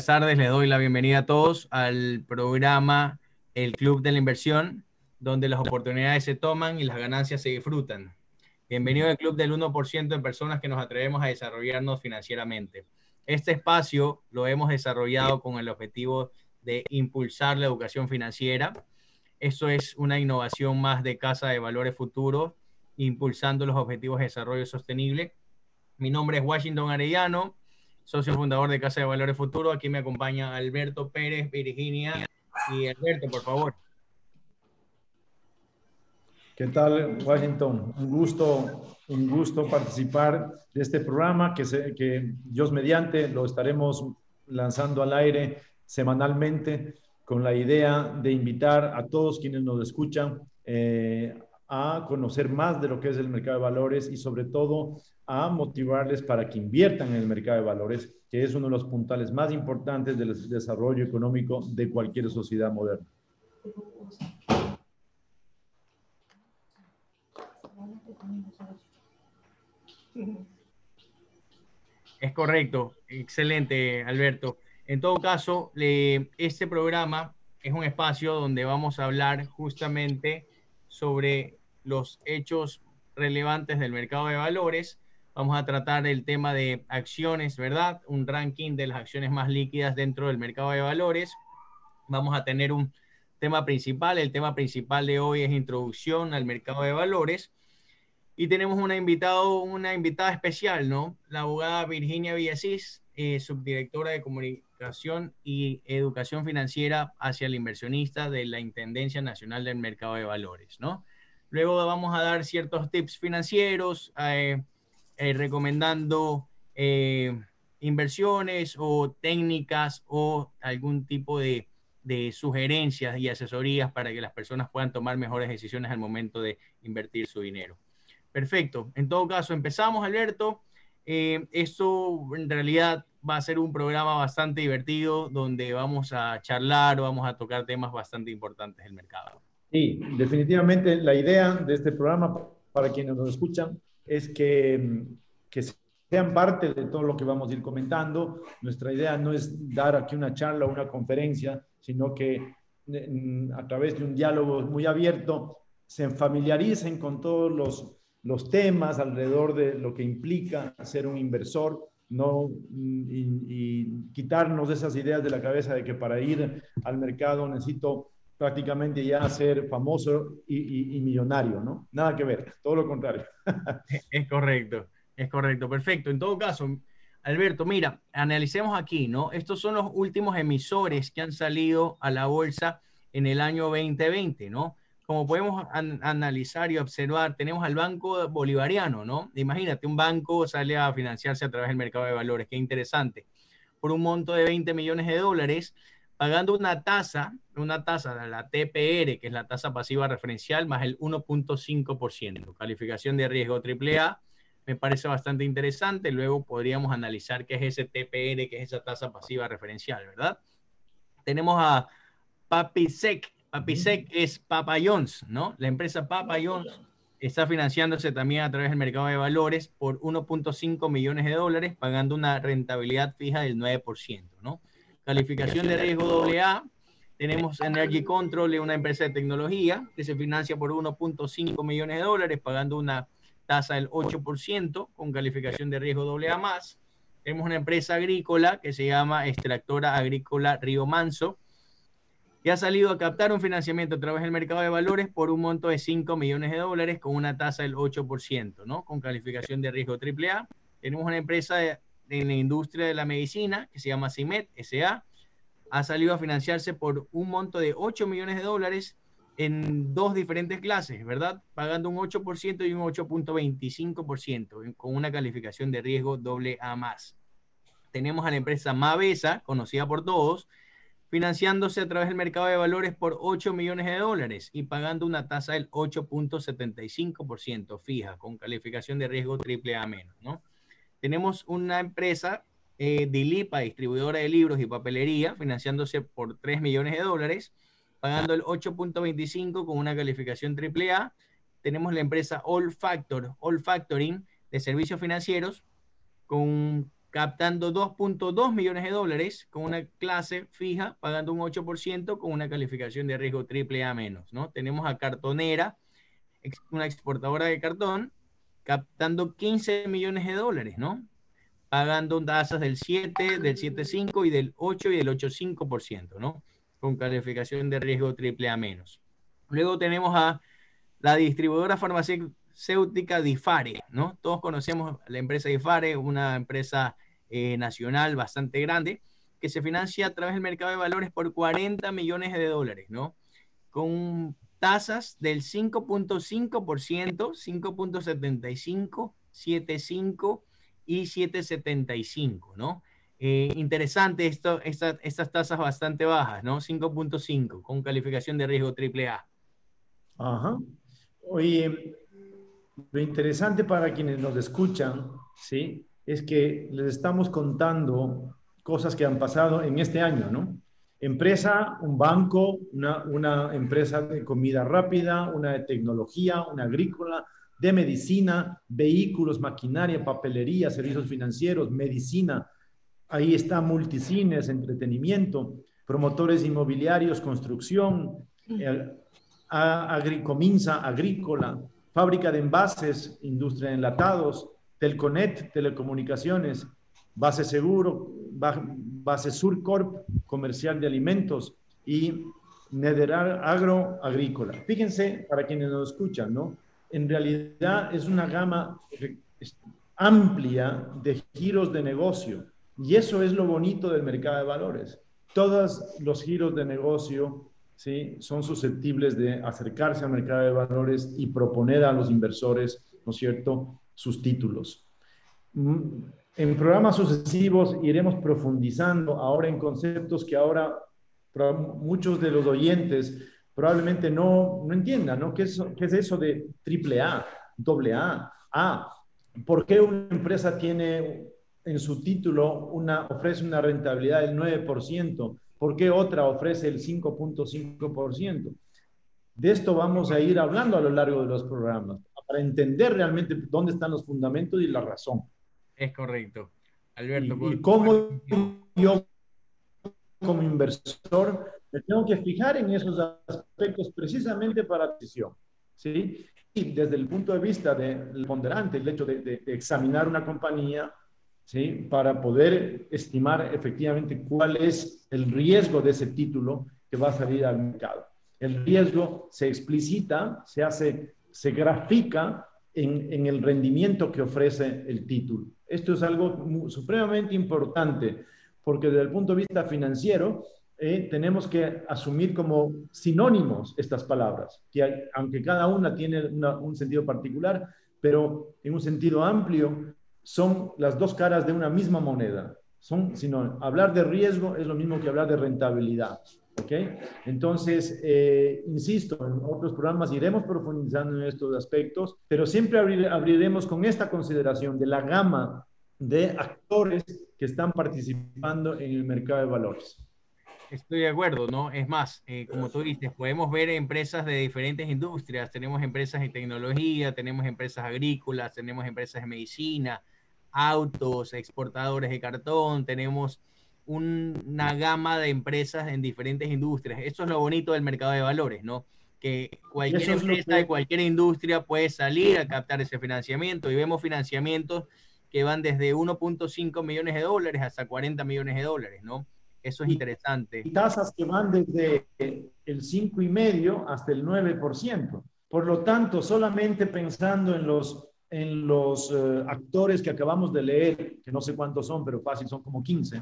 buenas tardes. Les doy la bienvenida a todos al programa El Club de la Inversión, donde las oportunidades se toman y las ganancias se disfrutan. Bienvenido al Club del 1% de personas que nos atrevemos a desarrollarnos financieramente. Este espacio lo hemos desarrollado con el objetivo de impulsar la educación financiera. Esto es una innovación más de Casa de Valores Futuros, impulsando los objetivos de desarrollo sostenible. Mi nombre es Washington Arellano socio fundador de Casa de Valores Futuro. Aquí me acompaña Alberto Pérez, Virginia. Y Alberto, por favor. ¿Qué tal, Washington? Un gusto, un gusto participar de este programa que, se, que Dios mediante lo estaremos lanzando al aire semanalmente con la idea de invitar a todos quienes nos escuchan eh, a conocer más de lo que es el mercado de valores y sobre todo a motivarles para que inviertan en el mercado de valores, que es uno de los puntales más importantes del desarrollo económico de cualquier sociedad moderna. Es correcto, excelente Alberto. En todo caso, este programa es un espacio donde vamos a hablar justamente sobre los hechos relevantes del mercado de valores. Vamos a tratar el tema de acciones, ¿verdad? Un ranking de las acciones más líquidas dentro del mercado de valores. Vamos a tener un tema principal. El tema principal de hoy es introducción al mercado de valores. Y tenemos una, invitado, una invitada especial, ¿no? La abogada Virginia Villasís, eh, subdirectora de comunicación y educación financiera hacia el inversionista de la Intendencia Nacional del Mercado de Valores, ¿no? Luego vamos a dar ciertos tips financieros, eh, eh, recomendando eh, inversiones o técnicas o algún tipo de, de, sugerencias y asesorías para que las personas puedan tomar mejores decisiones al momento de invertir su dinero. Perfecto. En todo caso, empezamos, Alberto. esto en realidad va a ser un programa bastante divertido donde vamos a charlar, vamos a tocar temas bastante importantes del mercado. Sí, definitivamente la idea de este programa para quienes nos escuchan es que, que sean parte de todo lo que vamos a ir comentando. Nuestra idea no es dar aquí una charla o una conferencia, sino que mm, a través de un diálogo muy abierto se familiaricen con todos los, los temas alrededor de lo que implica ser un inversor, no mm, y quitarnos esas ideas de la cabeza de que para ir al mercado necesito prácticamente ya ser famoso y, millonario, ¿no? Nada que ver, todo lo contrario. es correcto, es correcto, perfecto. En todo caso, Alberto, mira, analicemos aquí, ¿no? Estos son los últimos emisores que han salido a la bolsa en el año 2020, ¿no? Como podemos analizar y observar, tenemos al Banco Bolivariano, ¿no? Imagínate, un banco sale a financiarse a través del mercado de valores, qué interesante. Por un monto de 20 millones de dólares, pagando una tasa, una tasa la TPR, que es la tasa pasiva referencial, más el 1.5%. Calificación de riesgo AAA, me parece bastante interesante. Luego podríamos analizar qué es ese TPR, qué es esa tasa pasiva referencial, ¿verdad? Tenemos a Papisec. Papisec es Papa Jones, ¿no? La empresa Papa Jones está financiándose también a través del mercado de valores por 1.5 millones de dólares, pagando una rentabilidad fija del 9%, ¿no? Calificación de riesgo AA. Tenemos Energy Control, una empresa de tecnología que se financia por 1.5 millones de dólares, pagando una tasa del 8% con calificación de riesgo AA. Tenemos una empresa agrícola que se llama Extractora Agrícola Río Manso, que ha salido a captar un financiamiento a través del mercado de valores por un monto de 5 millones de dólares con una tasa del 8%, ¿no? Con calificación de riesgo AAA. Tenemos una empresa de en la industria de la medicina, que se llama CIMET SA, ha salido a financiarse por un monto de 8 millones de dólares en dos diferentes clases, ¿verdad? Pagando un 8% y un 8.25% con una calificación de riesgo doble A más. Tenemos a la empresa Mavesa, conocida por todos, financiándose a través del mercado de valores por 8 millones de dólares y pagando una tasa del 8.75% fija con calificación de riesgo triple A menos, ¿no? Tenemos una empresa, eh, Dilipa, distribuidora de libros y papelería, financiándose por 3 millones de dólares, pagando el 8.25 con una calificación AAA. Tenemos la empresa All Factor, All Factoring de servicios financieros, con captando 2.2 millones de dólares con una clase fija, pagando un 8% con una calificación de riesgo triple A menos, ¿no? Tenemos a Cartonera, una exportadora de cartón, captando 15 millones de dólares, ¿no? Pagando tasas del 7, del 7.5 y del 8 y del 8.5%, ¿no? Con calificación de riesgo triple A menos. Luego tenemos a la distribuidora farmacéutica Difare, ¿no? Todos conocemos la empresa Difare, una empresa eh, nacional bastante grande, que se financia a través del mercado de valores por 40 millones de dólares, ¿no? Con tasas del 5.5%, 5.75, 7.5 y 7.75, ¿no? Eh, interesante esto, estas tasas bastante bajas, ¿no? 5.5 con calificación de riesgo AAA. Ajá. Oye, lo interesante para quienes nos escuchan, ¿sí? Es que les estamos contando cosas que han pasado en este año, ¿no? Empresa, un banco, una, una empresa de comida rápida, una de tecnología, una agrícola, de medicina, vehículos, maquinaria, papelería, servicios financieros, medicina. Ahí está multicines, entretenimiento, promotores inmobiliarios, construcción, agricominza, agrícola, fábrica de envases, industria de enlatados, Telconet, telecomunicaciones, base seguro, Base Surcorp, comercial de alimentos, y Nederar Agro Agrícola. Fíjense, para quienes nos escuchan, ¿no? En realidad es una gama amplia de giros de negocio. Y eso es lo bonito del mercado de valores. Todos los giros de negocio ¿sí? son susceptibles de acercarse al mercado de valores y proponer a los inversores, ¿no es cierto?, sus títulos. En programas sucesivos iremos profundizando ahora en conceptos que ahora muchos de los oyentes probablemente no, no entiendan, ¿no? ¿Qué es, ¿Qué es eso de triple A, doble A, A? ¿Por qué una empresa tiene en su título una, ofrece una rentabilidad del 9%? ¿Por qué otra ofrece el 5.5%? De esto vamos a ir hablando a lo largo de los programas, para entender realmente dónde están los fundamentos y la razón. Es correcto. Alberto. Y, cómo yo como inversor me tengo que fijar en esos aspectos precisamente para la decisión. ¿sí? Y desde el punto de vista del ponderante, el hecho de, examinar una compañía, ¿sí? para poder estimar efectivamente cuál es el riesgo de ese título que va a salir al mercado. El riesgo se explicita, se hace, se grafica en, en el rendimiento que ofrece el título. Esto es algo supremamente importante porque desde el punto de vista financiero eh, tenemos que asumir como sinónimos estas palabras, que aunque cada una tiene un sentido particular, pero en un sentido amplio son las dos caras de una misma moneda. Son sinónimos. Hablar de riesgo es lo mismo que hablar de rentabilidad. ¿Ok? Entonces, eh, insisto, en otros programas iremos profundizando en estos aspectos, pero siempre abriremos con esta consideración de la gama de actores que están participando en el mercado de valores. Estoy de acuerdo, ¿no? Es más, eh, como tú dices, podemos ver empresas de diferentes industrias. Tenemos empresas de tecnología, tenemos empresas agrícolas, tenemos empresas de medicina, autos, exportadores de cartón, tenemos una gama de empresas en diferentes industrias. Eso es lo bonito del mercado de valores, ¿no? Que cualquier empresa de cualquier industria puede salir a captar ese financiamiento y vemos financiamientos que van desde 1.5 millones de dólares hasta 40 millones de dólares, ¿no? Eso es interesante. Y tasas que van desde el 5,5 hasta el 9%. Por lo tanto, solamente pensando en los, en los eh, actores que acabamos de leer, que no sé cuántos son, pero fácil, son como 15,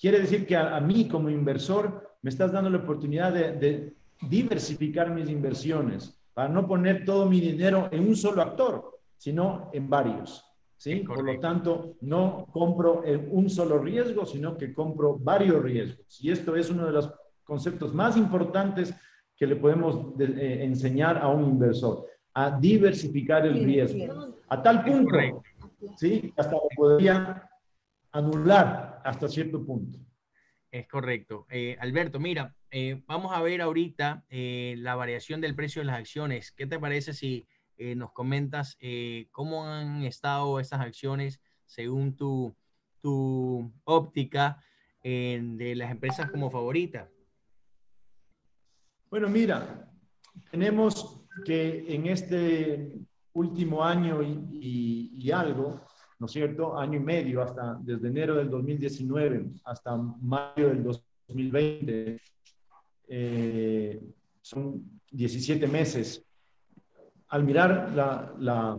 Quiere decir que a, mí como inversor me estás dando la oportunidad de, diversificar mis inversiones para no poner todo mi dinero en un solo actor, sino en varios. ¿sí? Por lo tanto, no compro un solo riesgo, sino que compro varios riesgos. Y esto es uno de los conceptos más importantes que le podemos eh, enseñar a un inversor, a diversificar el riesgo. A tal punto, ¿sí? hasta podría anular hasta cierto punto. Es correcto. Eh, Alberto, mira, eh, vamos a ver ahorita eh, la variación del precio de las acciones. ¿Qué te parece si nos comentas cómo han estado esas acciones según tu, tu óptica de las empresas como favoritas? Bueno, mira, tenemos que en este último año y, algo, ¿no es cierto? Año y medio, hasta desde enero del 2019 hasta mayo del 2020, eh, son 17 meses. Al mirar la,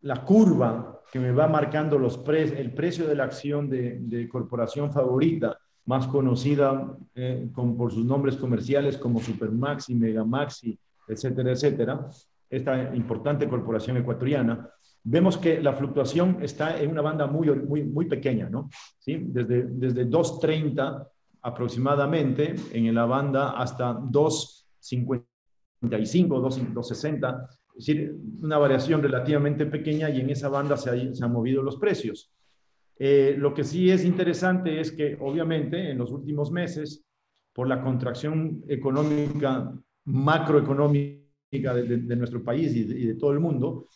la, curva que me va marcando los el precio de la acción de, de corporación favorita, más conocida eh, con, por sus nombres comerciales como Supermaxi, Megamaxi, etcétera, etcétera, esta importante corporación ecuatoriana, vemos que la fluctuación está en una banda muy, muy, muy pequeña, ¿no? ¿Sí? Desde, desde 2.30 aproximadamente en la banda hasta 2.55, 2.60, es decir, una variación relativamente pequeña y en esa banda se, se han movido los precios. Eh, lo que sí es interesante es que obviamente en los últimos meses, por la contracción económica, macroeconómica de, nuestro país y de, todo el mundo,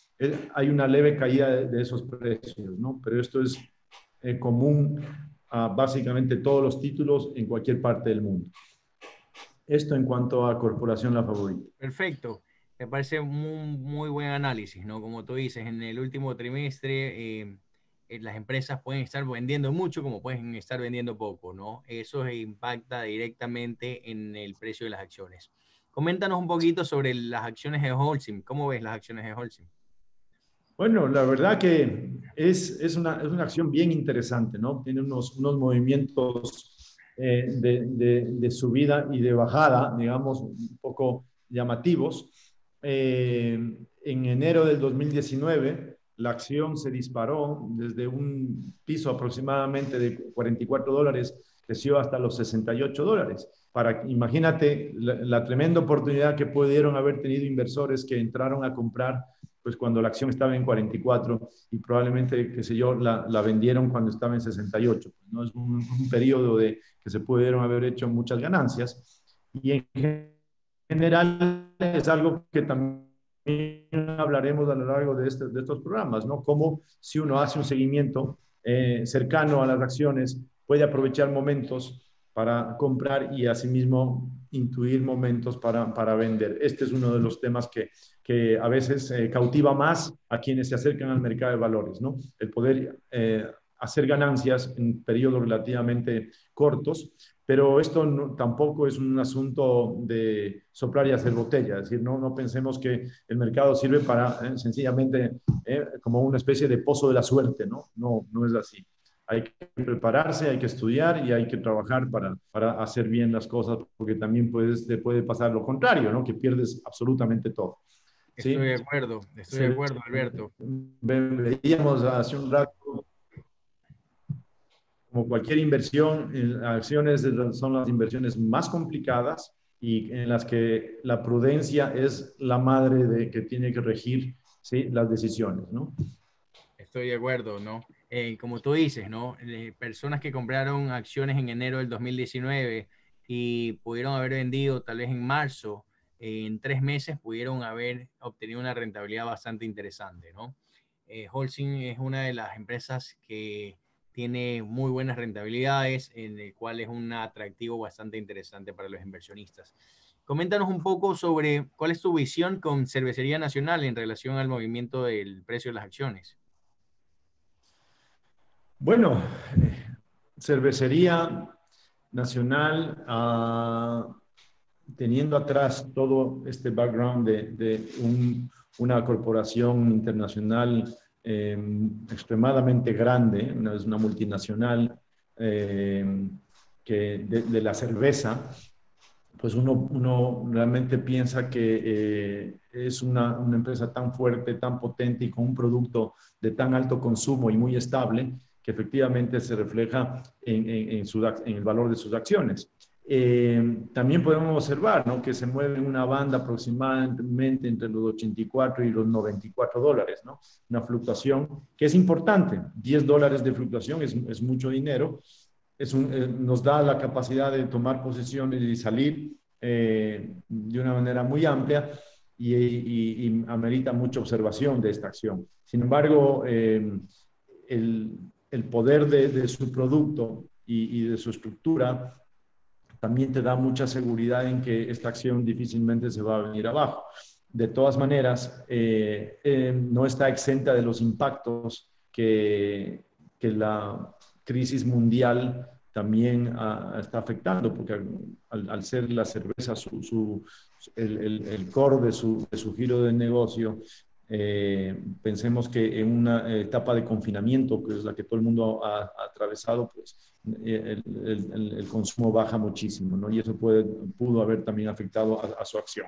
hay una leve caída de, esos precios, ¿no? Pero esto es eh, común a básicamente todos los títulos en cualquier parte del mundo. Esto en cuanto a Corporación La Favorita. Perfecto. Me parece un muy buen análisis, ¿no? Como tú dices, en el último trimestre eh, las empresas pueden estar vendiendo mucho como pueden estar vendiendo poco, ¿no? Eso impacta directamente en el precio de las acciones. Coméntanos un poquito sobre las acciones de Holcim. ¿Cómo ves las acciones de Holcim? Bueno, la verdad que es, es, una, es una acción bien interesante, ¿no? Tiene unos, unos movimientos eh, de, de, de, subida y de bajada, digamos, un poco llamativos. Eh, en enero del 2019 la acción se disparó desde un piso aproximadamente de 44 dólares, creció hasta los 68 dólares. Para, imagínate la, tremenda oportunidad que pudieron haber tenido inversores que entraron a comprar pues cuando la acción estaba en 44 y probablemente, qué sé yo, la, vendieron cuando estaba en 68. ¿no? Es un, un, periodo de que se pudieron haber hecho muchas ganancias y en general es algo que también hablaremos a lo largo de, este, de, estos programas, ¿no? Cómo si uno hace un seguimiento eh, cercano a las acciones, puede aprovechar momentos para comprar y asimismo intuir momentos para, para vender. Este es uno de los temas que, que a veces eh, cautiva más a quienes se acercan al mercado de valores, ¿no? El poder eh, hacer ganancias en periodos relativamente cortos pero esto tampoco es un asunto de soplar y hacer botella, es decir, no, no pensemos que el mercado sirve para eh, sencillamente como una especie de pozo de la suerte, ¿no? No, no es así. Hay que prepararse, hay que estudiar y hay que trabajar para, para hacer bien las cosas, porque también puedes, te puede pasar lo contrario, ¿no? Que pierdes absolutamente todo. ¿sí? Estoy de acuerdo, estoy de acuerdo, Alberto. Veíamos hace un rato como cualquier inversión, acciones son las inversiones más complicadas y en las que la prudencia es la madre de que tiene que regir ¿sí? las decisiones, ¿no? Estoy de acuerdo, ¿no? Eh, como tú dices, ¿no? Eh, personas que compraron acciones en enero del 2019 y pudieron haber vendido tal vez en marzo, eh, en tres meses pudieron haber obtenido una rentabilidad bastante interesante, ¿no? Holcim es una de las empresas que tiene muy buenas rentabilidades, en el cual es un atractivo bastante interesante para los inversionistas. Coméntanos un poco sobre cuál es tu visión con Cervecería Nacional en relación al movimiento del precio de las acciones. Bueno, Cervecería Nacional, ah, teniendo atrás todo este background de, una corporación internacional Em, extremadamente grande, una, es una multinacional em, que de, la cerveza, pues uno, uno realmente piensa que eh, es una, una, empresa tan fuerte, tan potente y con un producto de tan alto consumo y muy estable que efectivamente se refleja en, en, en el valor de sus acciones. Eh, también podemos observar ¿no? que se mueve en una banda aproximadamente entre los 84 y los 94 dólares, ¿no? una fluctuación que es importante. 10 dólares de fluctuación es, es mucho dinero, es un, eh, nos da la capacidad de tomar posiciones y salir eh, de una manera muy amplia y, y, y, amerita mucha observación de esta acción. Sin embargo, el, el poder de, su producto y, de su estructura también te da mucha seguridad en que esta acción difícilmente se va a venir abajo. De todas maneras, eh, eh, no está exenta de los impactos que, que la crisis mundial también ah, está afectando, porque al, ser la cerveza su, el, el, core de su, de su, giro de negocio, eh, pensemos que en una etapa de confinamiento, que es la que todo el mundo ha, atravesado, pues eh, el, el, consumo baja muchísimo, ¿no? Y eso puede, pudo haber también afectado a, su acción.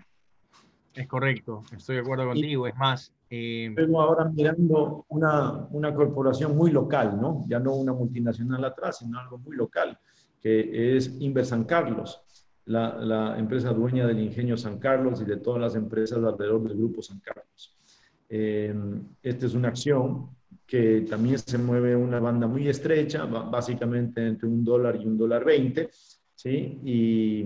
Es correcto, estoy de acuerdo contigo. es más, eh... ahora mirando una, una, corporación muy local, ¿no? Ya no una multinacional atrás, sino algo muy local, que es Inver San Carlos, la, la empresa dueña del ingenio San Carlos y de todas las empresas alrededor del grupo San Carlos. Eh, esta es una acción que también se mueve una banda muy estrecha, básicamente entre un dólar y un dólar veinte, ¿sí? Y,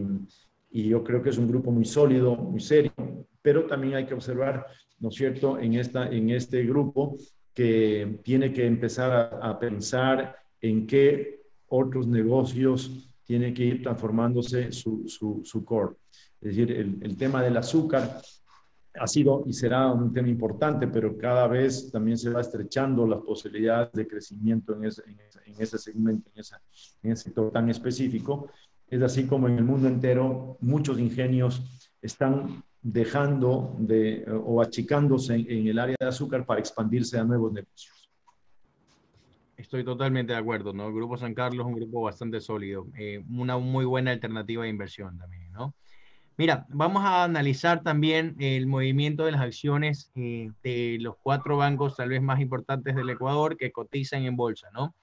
y, yo creo que es un grupo muy sólido, muy serio, pero también hay que observar, ¿no es cierto?, en, esta, en este grupo que tiene que empezar a, a pensar en qué otros negocios tiene que ir transformándose su, su, su core. Es decir, el, el tema del azúcar ha sido y será un tema importante, pero cada vez también se va estrechando las posibilidades de crecimiento en ese, en ese, segmento, en, ese sector tan específico. Es así como en el mundo entero muchos ingenios están dejando de o achicándose en, el área de azúcar para expandirse a nuevos negocios. Estoy totalmente de acuerdo, ¿no? El Grupo San Carlos es un grupo bastante sólido, eh, una muy buena alternativa de inversión también, ¿no? Mira, vamos a analizar también el movimiento de las acciones eh, de los cuatro bancos tal vez más importantes del Ecuador que cotizan en bolsa, ¿no?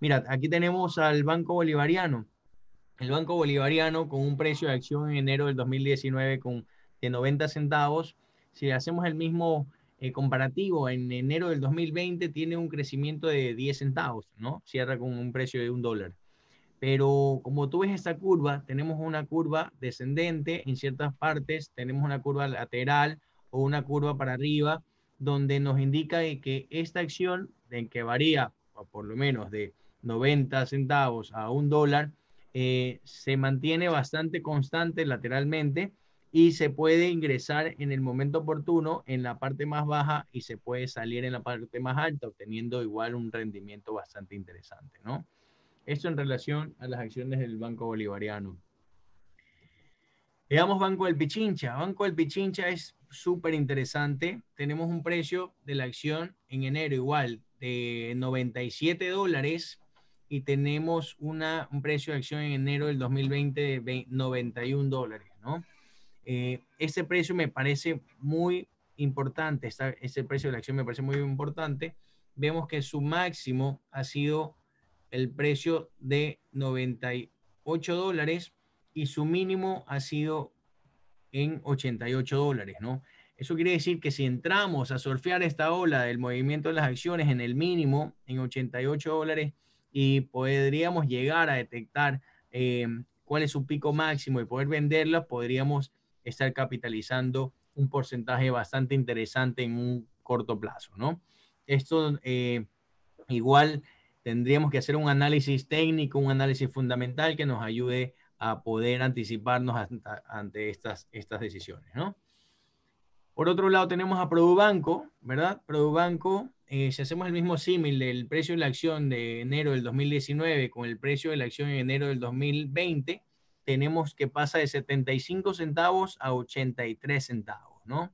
Mira, aquí tenemos al Banco Bolivariano. El Banco Bolivariano con un precio de acción en enero del 2019 con, de 90 centavos. Si hacemos el mismo eh, comparativo en enero del 2020 tiene un crecimiento de 10 centavos, ¿no? Cierra con un precio de un dólar. Pero como tú ves esta curva, tenemos una curva descendente en ciertas partes, tenemos una curva lateral o una curva para arriba, donde nos indica que esta acción, en que varía por lo menos de 90 centavos a un dólar, eh, se mantiene bastante constante lateralmente y se puede ingresar en el momento oportuno en la parte más baja y se puede salir en la parte más alta, obteniendo igual un rendimiento bastante interesante, ¿no? Esto en relación a las acciones del Banco Bolivariano. Veamos Banco del Pichincha. Banco del Pichincha es súper interesante. Tenemos un precio de la acción en enero igual de 97 dólares y tenemos una, un precio de acción en enero del 2020 de 91 dólares, ¿no? Eh, ese precio me parece muy importante, ese precio de la acción me parece muy importante. Vemos que su máximo ha sido el precio de 98 dólares y su mínimo ha sido en 88 dólares, ¿no? Eso quiere decir que si entramos a surfear esta ola del movimiento de las acciones en el mínimo, en 88 dólares, y podríamos llegar a detectar eh, cuál es su pico máximo y poder venderla, podríamos estar capitalizando un porcentaje bastante interesante en un corto plazo, ¿no? Esto eh, igual tendríamos que hacer un análisis técnico, un análisis fundamental que nos ayude a poder anticiparnos ante estas, estas decisiones, ¿no? Por otro lado tenemos a Produbanco, ¿verdad? Produbanco, eh, si hacemos el mismo símil del precio de la acción de enero del 2019 con el precio de la acción en enero del 2020, tenemos que pasa de 75 centavos a 83 centavos, ¿no?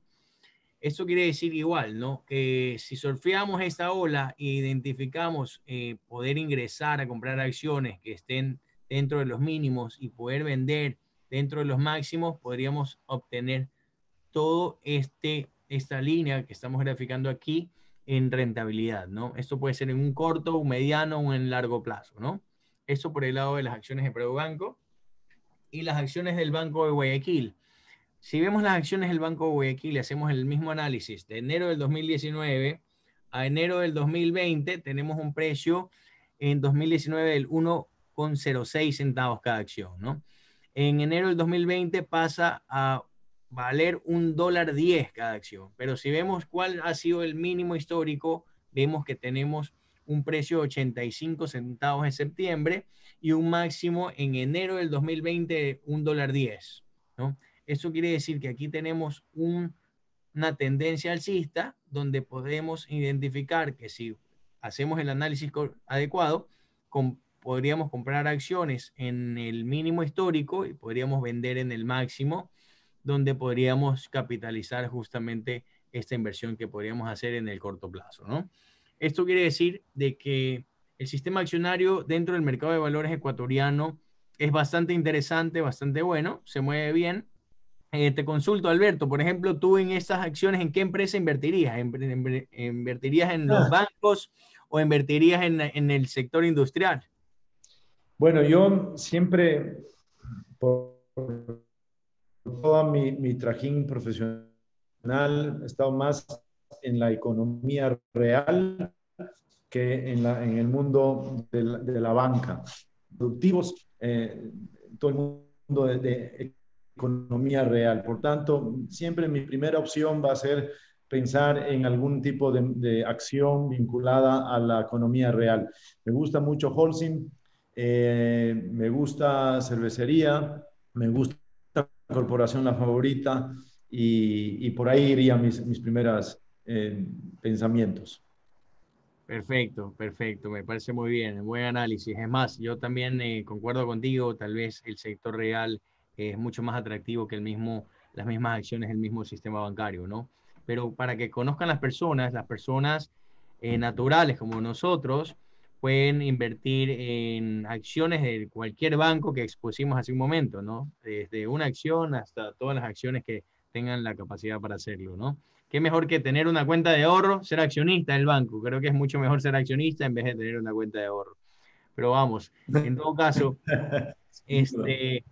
Esto quiere decir igual, ¿no? Que si surfeamos esta ola e identificamos eh, poder ingresar a comprar acciones que estén dentro de los mínimos y poder vender dentro de los máximos, podríamos obtener todo este esta línea que estamos graficando aquí en rentabilidad, ¿no? Esto puede ser en un corto, un mediano o en largo plazo, ¿no? Esto por el lado de las acciones de Banco y las acciones del Banco de Guayaquil. Si vemos las acciones del Banco de Guayaquil y hacemos el mismo análisis de enero del 2019 a enero del 2020, tenemos un precio en 2019 del 1,06 centavos cada acción, ¿no? En enero del 2020 pasa a valer un dólar 10 cada acción. Pero si vemos cuál ha sido el mínimo histórico, vemos que tenemos un precio de 85 centavos en septiembre y un máximo en enero del 2020 de un dólar 10. ¿no? Eso quiere decir que aquí tenemos una tendencia alcista donde podemos identificar que si hacemos el análisis adecuado, podríamos comprar acciones en el mínimo histórico y podríamos vender en el máximo, donde podríamos capitalizar justamente esta inversión que podríamos hacer en el corto plazo, ¿no? Esto quiere decir de que el sistema accionario dentro del mercado de valores ecuatoriano es bastante interesante, bastante bueno, se mueve bien. Eh, te consulto, Alberto, por ejemplo, tú en estas acciones, ¿en qué empresa invertirías? ¿Invertirías en los ah. bancos o invertirías en, el sector industrial? Bueno, yo siempre, por toda mi, mi trajín profesional, he estado más en la economía real que en, la, en el mundo de la, de la banca. Productivos, eh, todo el mundo de, de, economía real. Por tanto, siempre mi primera opción va a ser pensar en algún tipo de, acción vinculada a la economía real. Me gusta mucho Holcim, eh, me gusta cervecería, me gusta corporación La Favorita y, por ahí irían mis, mis primeras eh, pensamientos. Perfecto, perfecto, me parece muy bien, buen análisis. Es más, yo también eh, concuerdo contigo, tal vez el sector real es mucho más atractivo que el mismo, las mismas acciones del mismo sistema bancario, ¿no? Pero para que conozcan las personas, las personas eh, naturales como nosotros pueden invertir en acciones de cualquier banco que expusimos hace un momento, ¿no? Desde una acción hasta todas las acciones que tengan la capacidad para hacerlo, ¿no? qué mejor que tener una cuenta de ahorro, ser accionista del banco. Creo que es mucho mejor ser accionista en vez de tener una cuenta de ahorro. Pero vamos, en todo caso, este,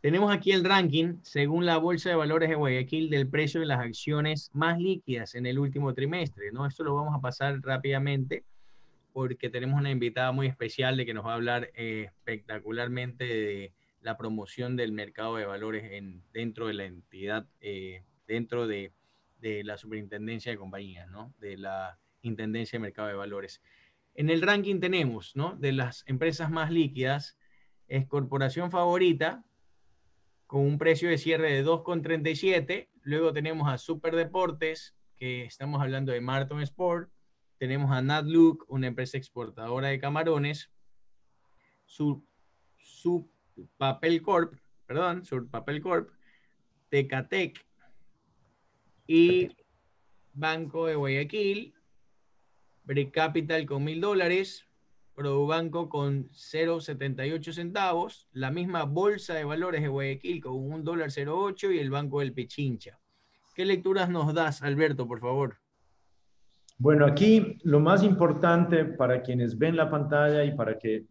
tenemos aquí el ranking según la Bolsa de Valores de Guayaquil del precio de las acciones más líquidas en el último trimestre. ¿no? Esto lo vamos a pasar rápidamente porque tenemos una invitada muy especial de que nos va a hablar eh, espectacularmente de la promoción del mercado de valores en, dentro de la entidad, eh, dentro de de la Superintendencia de Compañías, ¿no? De la Intendencia de Mercado de Valores. En el ranking tenemos, ¿no? De las empresas más líquidas, es Corporación Favorita, con un precio de cierre de 2,37. Luego tenemos a Super Deportes, que estamos hablando de Martin Sport. Tenemos a NatLook, una empresa exportadora de camarones. Su, su Papel Corp, perdón, Sur Papel Corp. Tecatec, y Banco de Guayaquil, Brick Capital con mil dólares, Banco con 0,78 centavos, la misma Bolsa de Valores de Guayaquil con un dólar 0,8 y el Banco del Pichincha. ¿Qué lecturas nos das, Alberto, por favor? Bueno, aquí lo más importante para quienes ven la pantalla y para que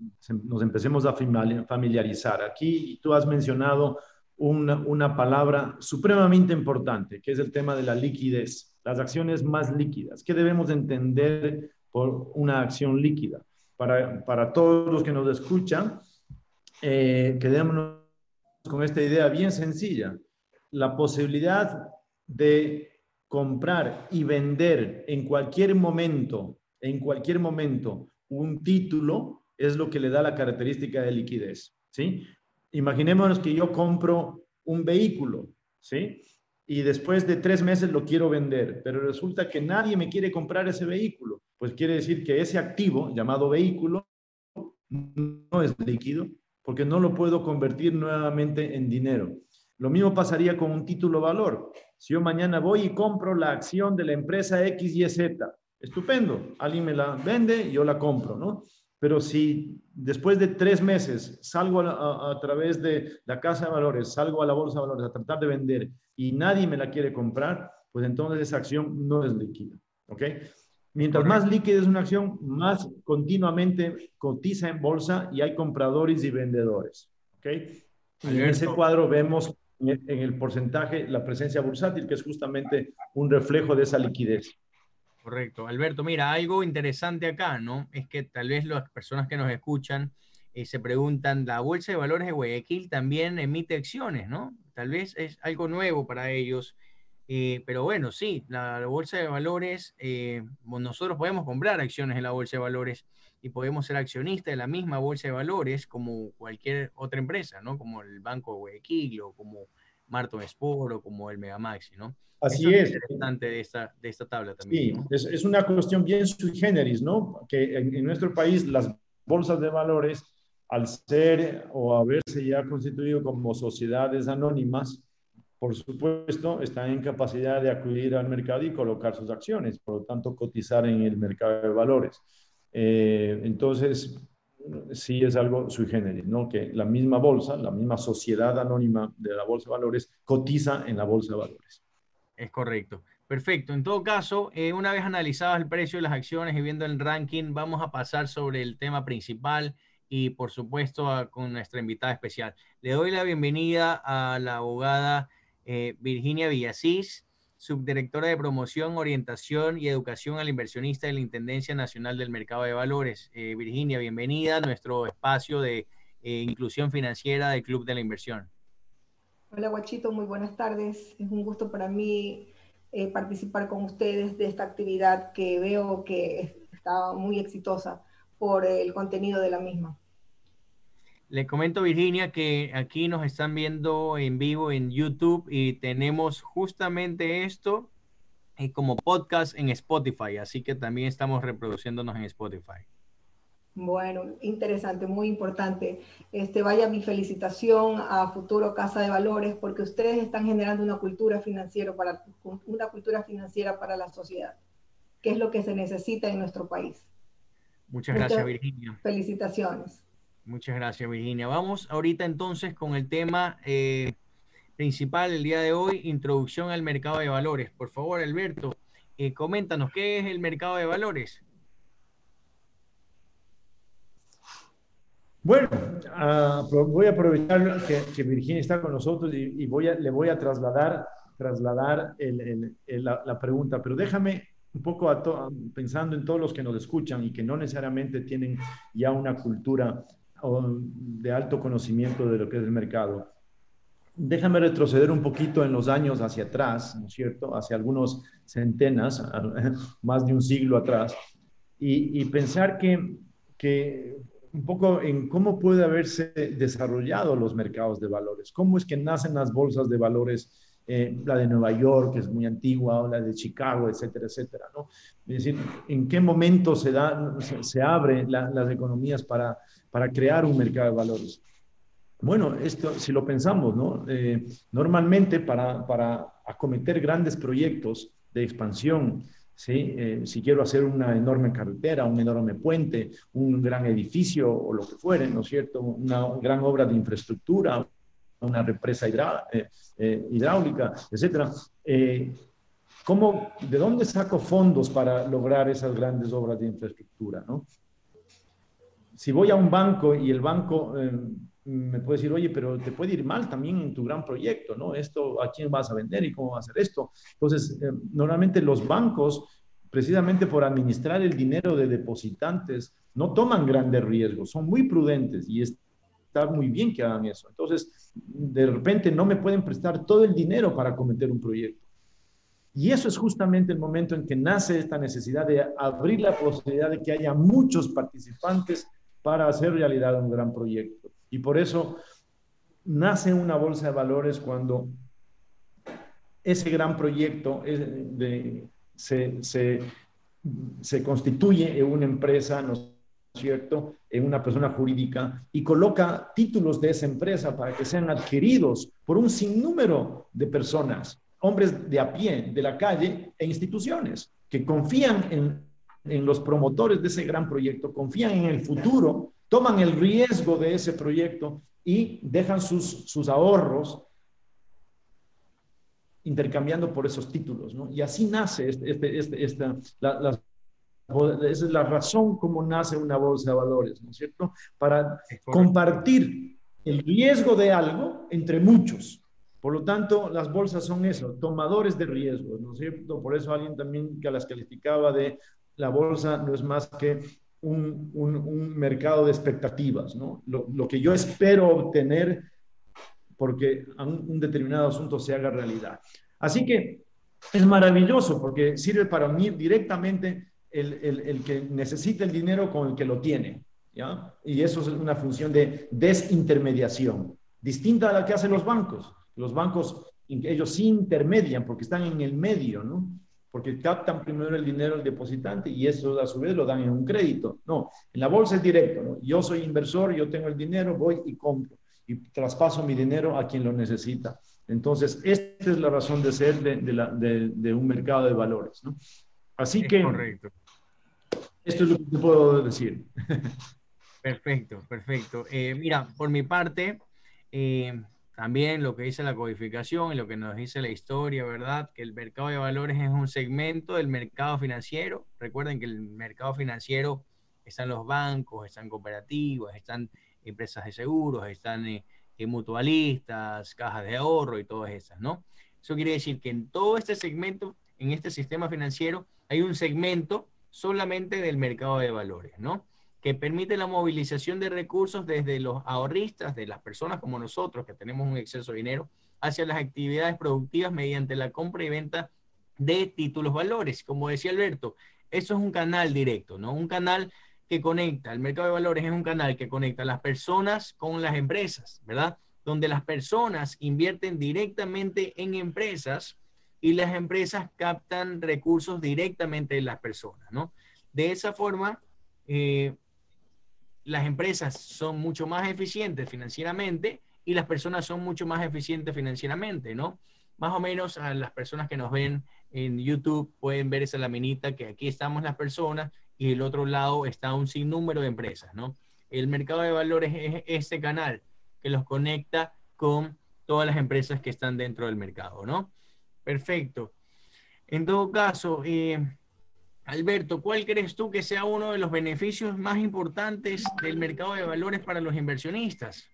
nos empecemos a familiarizar. Aquí tú has mencionado una, palabra supremamente importante, que es el tema de la liquidez, las acciones más líquidas. ¿Qué debemos entender por una acción líquida? Para, todos los que nos escuchan, eh, quedémonos con esta idea bien sencilla. La posibilidad de comprar y vender en cualquier momento, en cualquier momento, un título es lo que le da la característica de liquidez. ¿sí? Imaginémonos que yo compro un vehículo, ¿sí? Y después de tres meses lo quiero vender, pero resulta que nadie me quiere comprar ese vehículo. Pues quiere decir que ese activo llamado vehículo no es líquido porque no lo puedo convertir nuevamente en dinero. Lo mismo pasaría con un título valor. Si yo mañana voy y compro la acción de la empresa XYZ, estupendo, alguien me la vende, yo la compro, ¿no? Pero si después de tres meses salgo a, través de la casa de valores, salgo a la bolsa de valores a tratar de vender y nadie me la quiere comprar, pues entonces esa acción no es líquida. ¿Ok? Mientras más líquida es una acción, más continuamente cotiza en bolsa y hay compradores y vendedores. ¿Ok? en ese cuadro vemos en el porcentaje la presencia bursátil, que es justamente un reflejo de esa liquidez. Correcto. Alberto, mira, algo interesante acá, ¿no? Es que tal vez las personas que nos escuchan eh, se preguntan, la Bolsa de Valores de Guayaquil también emite acciones, ¿no? Tal vez es algo nuevo para ellos. Eh, pero bueno, sí, la, bolsa de valores, eh, nosotros podemos comprar acciones en la bolsa de valores y podemos ser accionistas de la misma bolsa de valores como cualquier otra empresa, ¿no? Como el Banco Guayaquil o como Marto Sport o como el Megamaxi, ¿no? Así es. interesante de esta, de esta tabla también. Sí, es, una cuestión bien sui generis, ¿no? Que en, nuestro país las bolsas de valores, al ser o haberse ya constituido como sociedades anónimas, por supuesto, están en capacidad de acudir al mercado y colocar sus acciones, por lo tanto, cotizar en el mercado de valores. Eh, entonces, sí es algo sui generis, ¿no? Que la misma bolsa, la misma sociedad anónima de la bolsa de valores, cotiza en la bolsa de valores. Es correcto. Perfecto. En todo caso, eh, una vez analizado el precio de las acciones y viendo el ranking, vamos a pasar sobre el tema principal y, por supuesto, con nuestra invitada especial. Le doy la bienvenida a la abogada eh, Virginia Villasís, subdirectora de promoción, orientación y educación al inversionista de la Intendencia Nacional del Mercado de Valores. Eh, Virginia, bienvenida a nuestro espacio de inclusión financiera del Club de la Inversión. Hola Guachito, muy buenas tardes. Es un gusto para mí eh, participar con ustedes de esta actividad que veo que está muy exitosa por el contenido de la misma. Le comento, Virginia, que aquí nos están viendo en vivo en YouTube y tenemos justamente esto eh, como podcast en Spotify, así que también estamos reproduciéndonos en Spotify. Bueno, interesante, muy importante. Este, vaya mi felicitación a Futuro Casa de Valores porque ustedes están generando una cultura financiera para una cultura financiera para la sociedad, que es lo que se necesita en nuestro país. Muchas gracias, Virginia. Felicitaciones. Muchas gracias, Virginia. Vamos ahorita entonces con el tema eh, principal del día de hoy, introducción al mercado de valores. Por favor, Alberto, eh, coméntanos, ¿qué es el mercado de valores? Bueno, ah, voy a aprovechar que, Virginia está con nosotros y, voy a, le voy a trasladar, trasladar la, pregunta, pero déjame un poco pensando en todos los que nos escuchan y que no necesariamente tienen ya una cultura de alto conocimiento de lo que es el mercado. Déjame retroceder un poquito en los años hacia atrás, ¿no es cierto? Hacia algunos centenas, más de un siglo atrás, y, y pensar que, que un poco en cómo puede haberse desarrollado los mercados de valores, cómo es que nacen las bolsas de valores, eh, la de Nueva York, que es muy antigua, o la de Chicago, etcétera, etcétera, ¿no? Es decir, en qué momento se, da, se, abren las economías para, para crear un mercado de valores. Bueno, esto, si lo pensamos, ¿no? Eh, normalmente para, para acometer grandes proyectos de expansión, ¿sí? Eh, si quiero hacer una enorme carretera, un enorme puente, un gran edificio o lo que fuere, ¿no es cierto? Una, gran obra de infraestructura, una represa eh, eh, hidráulica, etcétera. ¿cómo, ¿De dónde saco fondos para lograr esas grandes obras de infraestructura? ¿no? Si voy a un banco y el banco me puede decir, oye, pero te puede ir mal también en tu gran proyecto, ¿no? Esto, ¿a quién vas a vender y cómo va a hacer esto? Entonces, eh, normalmente los bancos, precisamente por administrar el dinero de depositantes, no toman grandes riesgos, son muy prudentes y está muy bien que hagan eso. Entonces, de repente no me pueden prestar todo el dinero para cometer un proyecto. Y eso es justamente el momento en que nace esta necesidad de abrir la posibilidad de que haya muchos participantes para hacer realidad un gran proyecto. Y por eso nace una bolsa de valores cuando ese gran proyecto se, se, constituye en una empresa, ¿no es cierto?, en una persona jurídica y coloca títulos de esa empresa para que sean adquiridos por un sinnúmero de personas, hombres de a pie, de la calle e instituciones que confían en, en los promotores de ese gran proyecto, confían en el futuro toman el riesgo de ese proyecto y dejan sus, sus ahorros intercambiando por esos títulos, ¿no? Y así nace este, este, este esta, esa es la razón como nace una bolsa de valores, ¿no es cierto? Para compartir el riesgo de algo entre muchos. Por lo tanto, las bolsas son eso, tomadores de riesgos, ¿no es cierto? Por eso alguien también que las calificaba de la bolsa no es más que un, un, mercado de expectativas, ¿no? Lo, lo, que yo espero obtener porque un, determinado asunto se haga realidad. Así que es maravilloso porque sirve para unir directamente el, el, el, que necesita el dinero con el que lo tiene. ¿ya? Y eso es una función de desintermediación, distinta a la que hacen los bancos. Los bancos, ellos sí intermedian porque están en el medio, ¿no? Porque captan primero el dinero del depositante y eso a su vez lo dan en un crédito. No, en la bolsa es directo, ¿no? Yo soy inversor, yo tengo el dinero, voy y compro y traspaso mi dinero a quien lo necesita. Entonces, esta es la razón de ser de, de, la, de, de un mercado de valores. ¿no? Así Es que correcto. esto es lo que te puedo decir. Perfecto, perfecto. Eh, mira, por mi parte, eh, también lo que dice la codificación y lo que nos dice la historia, ¿verdad? Que el mercado de valores es un segmento del mercado financiero. Recuerden que el mercado financiero están los bancos, están cooperativas, están empresas de seguros, están eh, eh, mutualistas, cajas de ahorro y todas esas, ¿no? Eso quiere decir que en todo este segmento, en este sistema financiero, hay un segmento solamente del mercado de valores, ¿no? Que permite la movilización de recursos desde los ahorristas, de las personas como nosotros, que tenemos un exceso de dinero, hacia las actividades productivas mediante la compra y venta de títulos valores. Como decía Alberto, eso es un canal directo, ¿no? Un canal que conecta, el mercado de valores es un canal que conecta a las personas con las empresas, ¿verdad? Donde las personas invierten directamente en empresas y las empresas captan recursos directamente de las personas, ¿no? De esa forma, eh, las empresas son mucho más eficientes financieramente y las personas son mucho más eficientes financieramente, ¿no? Más o menos a las personas que nos ven en YouTube pueden ver esa laminita que aquí estamos las personas y el otro lado está un sinnúmero de empresas, ¿no? El mercado de valores es este canal que los conecta con todas las empresas que están dentro del mercado, ¿no? Perfecto. En todo caso, eh, Alberto, ¿cuál crees tú que sea uno de los beneficios más importantes del mercado de valores para los inversionistas?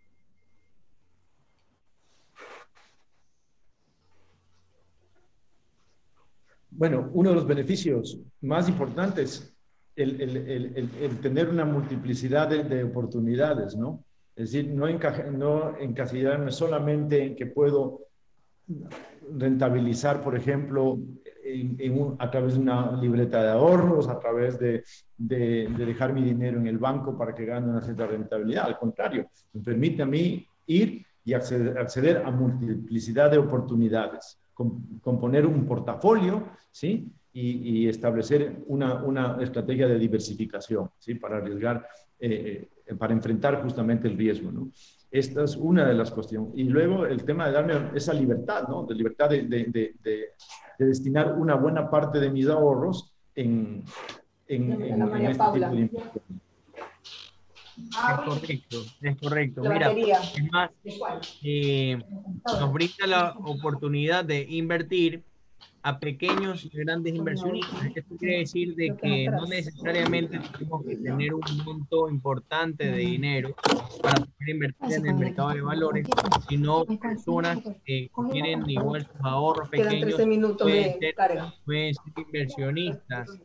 Bueno, uno de los beneficios más importantes el, el, tener una multiplicidad de, de, oportunidades, ¿no? Es decir, no, encaje, no encasillarme solamente en que puedo rentabilizar, por ejemplo, en, en un, a través de una libreta de ahorros, a través de, de, de, dejar mi dinero en el banco para que gane una cierta rentabilidad. Al contrario, me permite a mí ir y acceder, acceder a multiplicidad de oportunidades, com, componer un portafolio, ¿sí? y, y establecer una, una, estrategia de diversificación, ¿sí? Para arriesgar, eh, para enfrentar justamente el riesgo, ¿no? Esta es una de las cuestiones. Y luego el tema de darme esa libertad, ¿no? De libertad de, de, de, de destinar una buena parte de mis ahorros en, en, en, en este tipo de inversión. Es correcto, es correcto. Mira, es más, eh, nos brinda la oportunidad de invertir a pequeños y grandes inversionistas. Esto quiere decir de que no necesariamente tenemos que tener un monto importante de dinero para poder invertir en el mercado de valores, sino personas que tienen igual sus ahorros pequeños pueden ser, pueden ser inversionistas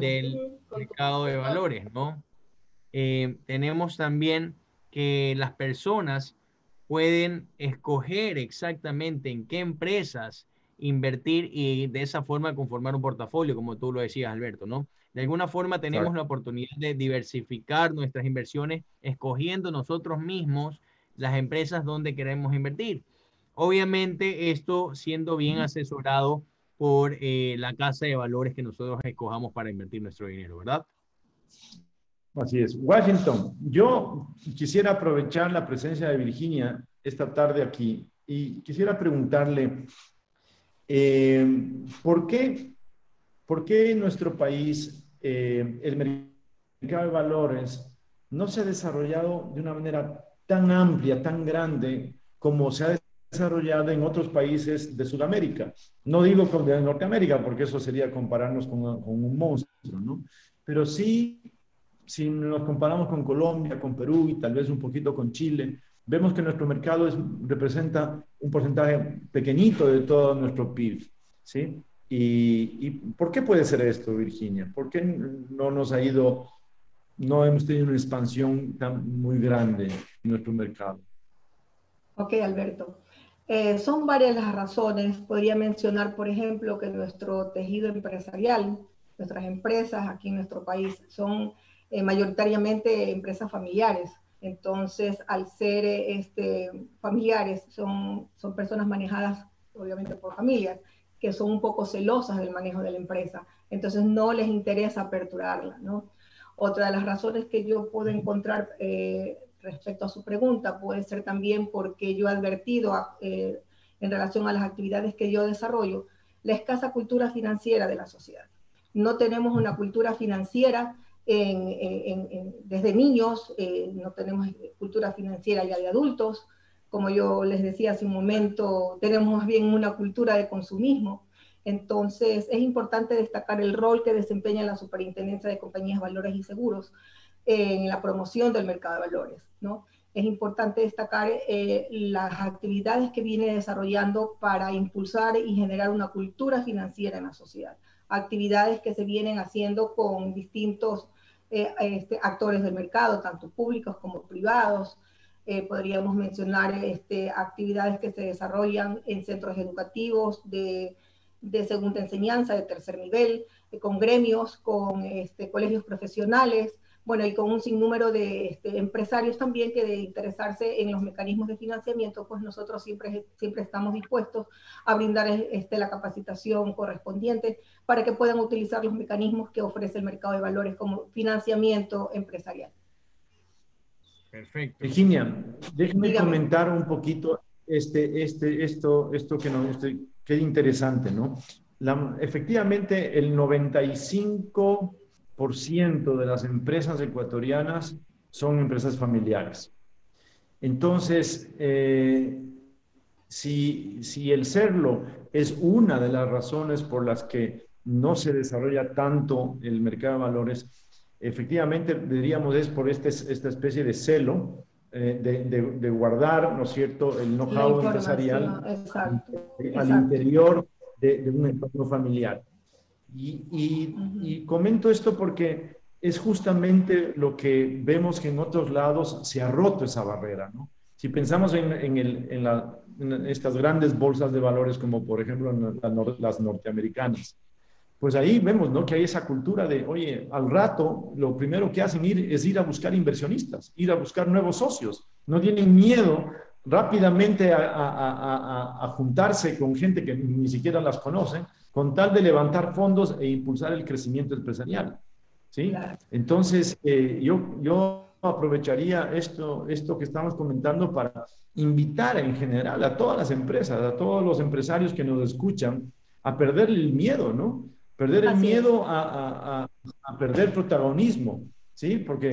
del mercado de valores, ¿no? Eh, tenemos también que las personas pueden escoger exactamente en qué empresas invertir y de esa forma conformar un portafolio, como tú lo decías, Alberto, ¿no? De alguna forma tenemos claro. la oportunidad de diversificar nuestras inversiones escogiendo nosotros mismos las empresas donde queremos invertir. Obviamente esto siendo bien asesorado por eh, la casa de valores que nosotros escojamos para invertir nuestro dinero, ¿verdad? Así es. Washington, yo quisiera aprovechar la presencia de Virginia esta tarde aquí y quisiera preguntarle, eh, ¿por, qué, ¿Por qué en nuestro país eh, el mercado de valores no se ha desarrollado de una manera tan amplia, tan grande como se ha desarrollado en otros países de Sudamérica? No digo con de Norteamérica, porque eso sería compararnos con, con un monstruo, ¿no? Pero sí si nos comparamos con Colombia, con Perú y tal vez un poquito con Chile, vemos que nuestro mercado es, representa un porcentaje pequeñito de todo nuestro PIB. ¿sí? Y, ¿Y por qué puede ser esto, Virginia? ¿Por qué no nos ha ido, no hemos tenido una expansión tan muy grande en nuestro mercado? Ok, Alberto. Eh, son varias las razones. Podría mencionar, por ejemplo, que nuestro tejido empresarial, nuestras empresas aquí en nuestro país son eh, mayoritariamente empresas familiares. Entonces, al ser este, familiares, son, son personas manejadas obviamente por familias, que son un poco celosas del manejo de la empresa. Entonces, no les interesa aperturarla, ¿no? Otra de las razones que yo puedo encontrar eh, respecto a su pregunta puede ser también porque yo he advertido eh, en relación a las actividades que yo desarrollo, la escasa cultura financiera de la sociedad. No tenemos una cultura financiera desde niños, eh, no tenemos cultura financiera ya de adultos, como yo les decía hace un momento, tenemos más bien una cultura de consumismo. Entonces, es importante destacar el rol que desempeña la Superintendencia de Compañías, Valores y Seguros en la promoción del mercado de valores. ¿no? Es importante destacar eh, las actividades que viene desarrollando para impulsar y generar una cultura financiera en la sociedad. Actividades que se vienen haciendo con distintos eh, este, actores del mercado, tanto públicos como privados. Eh, podríamos mencionar este, actividades que se desarrollan en centros educativos de segunda enseñanza, de tercer nivel, eh, con gremios, con este, colegios profesionales, bueno, y con un sinnúmero de este, empresarios también que de interesarse en los mecanismos de financiamiento, pues nosotros siempre, siempre estamos dispuestos a brindar este, la capacitación correspondiente para que puedan utilizar los mecanismos que ofrece el mercado de valores como financiamiento empresarial. Perfecto. Virginia, déjeme comentar un poquito este, este, esto, esto que nos, estoy Qué interesante, ¿no? efectivamente, el 95% de las empresas ecuatorianas son empresas familiares. Entonces, eh, si, si el serlo es una de las razones por las que no se desarrolla tanto el mercado de valores, efectivamente diríamos es por este, esta especie de celo eh, de, guardar, ¿no es cierto?, el know-how empresarial al interior de, un entorno familiar. Y, comento esto porque es justamente lo que vemos que en otros lados se ha roto esa barrera, ¿no? Si pensamos en, en, estas grandes bolsas de valores como por ejemplo las norteamericanas, pues ahí vemos ¿no? que hay esa cultura de, oye, al rato lo primero que hacen ir, es ir a buscar inversionistas, ir a buscar nuevos socios. No tienen miedo rápidamente a, juntarse con gente que ni siquiera las conoce, con tal de levantar fondos e impulsar el crecimiento empresarial. ¿sí? Entonces, eh, yo, yo aprovecharía esto, esto que estamos comentando para invitar en general a todas las empresas, a todos los empresarios que nos escuchan, a perder el miedo, ¿no? Perder el miedo a, perder protagonismo, ¿sí? Porque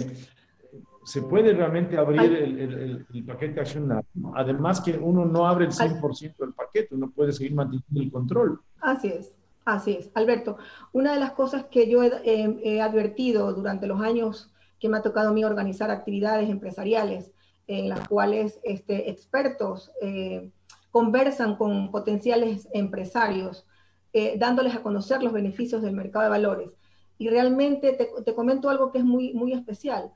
se puede realmente abrir el, paquete accionario. Además que uno no abre el 100% del paquete, uno puede seguir manteniendo el control. Así es, así es. Alberto, una de las cosas que yo he, advertido durante los años que me ha tocado a mí organizar actividades empresariales en las cuales este, expertos eh, conversan con potenciales empresarios eh, dándoles a conocer los beneficios del mercado de valores. Y realmente te, comento algo que es muy, muy especial.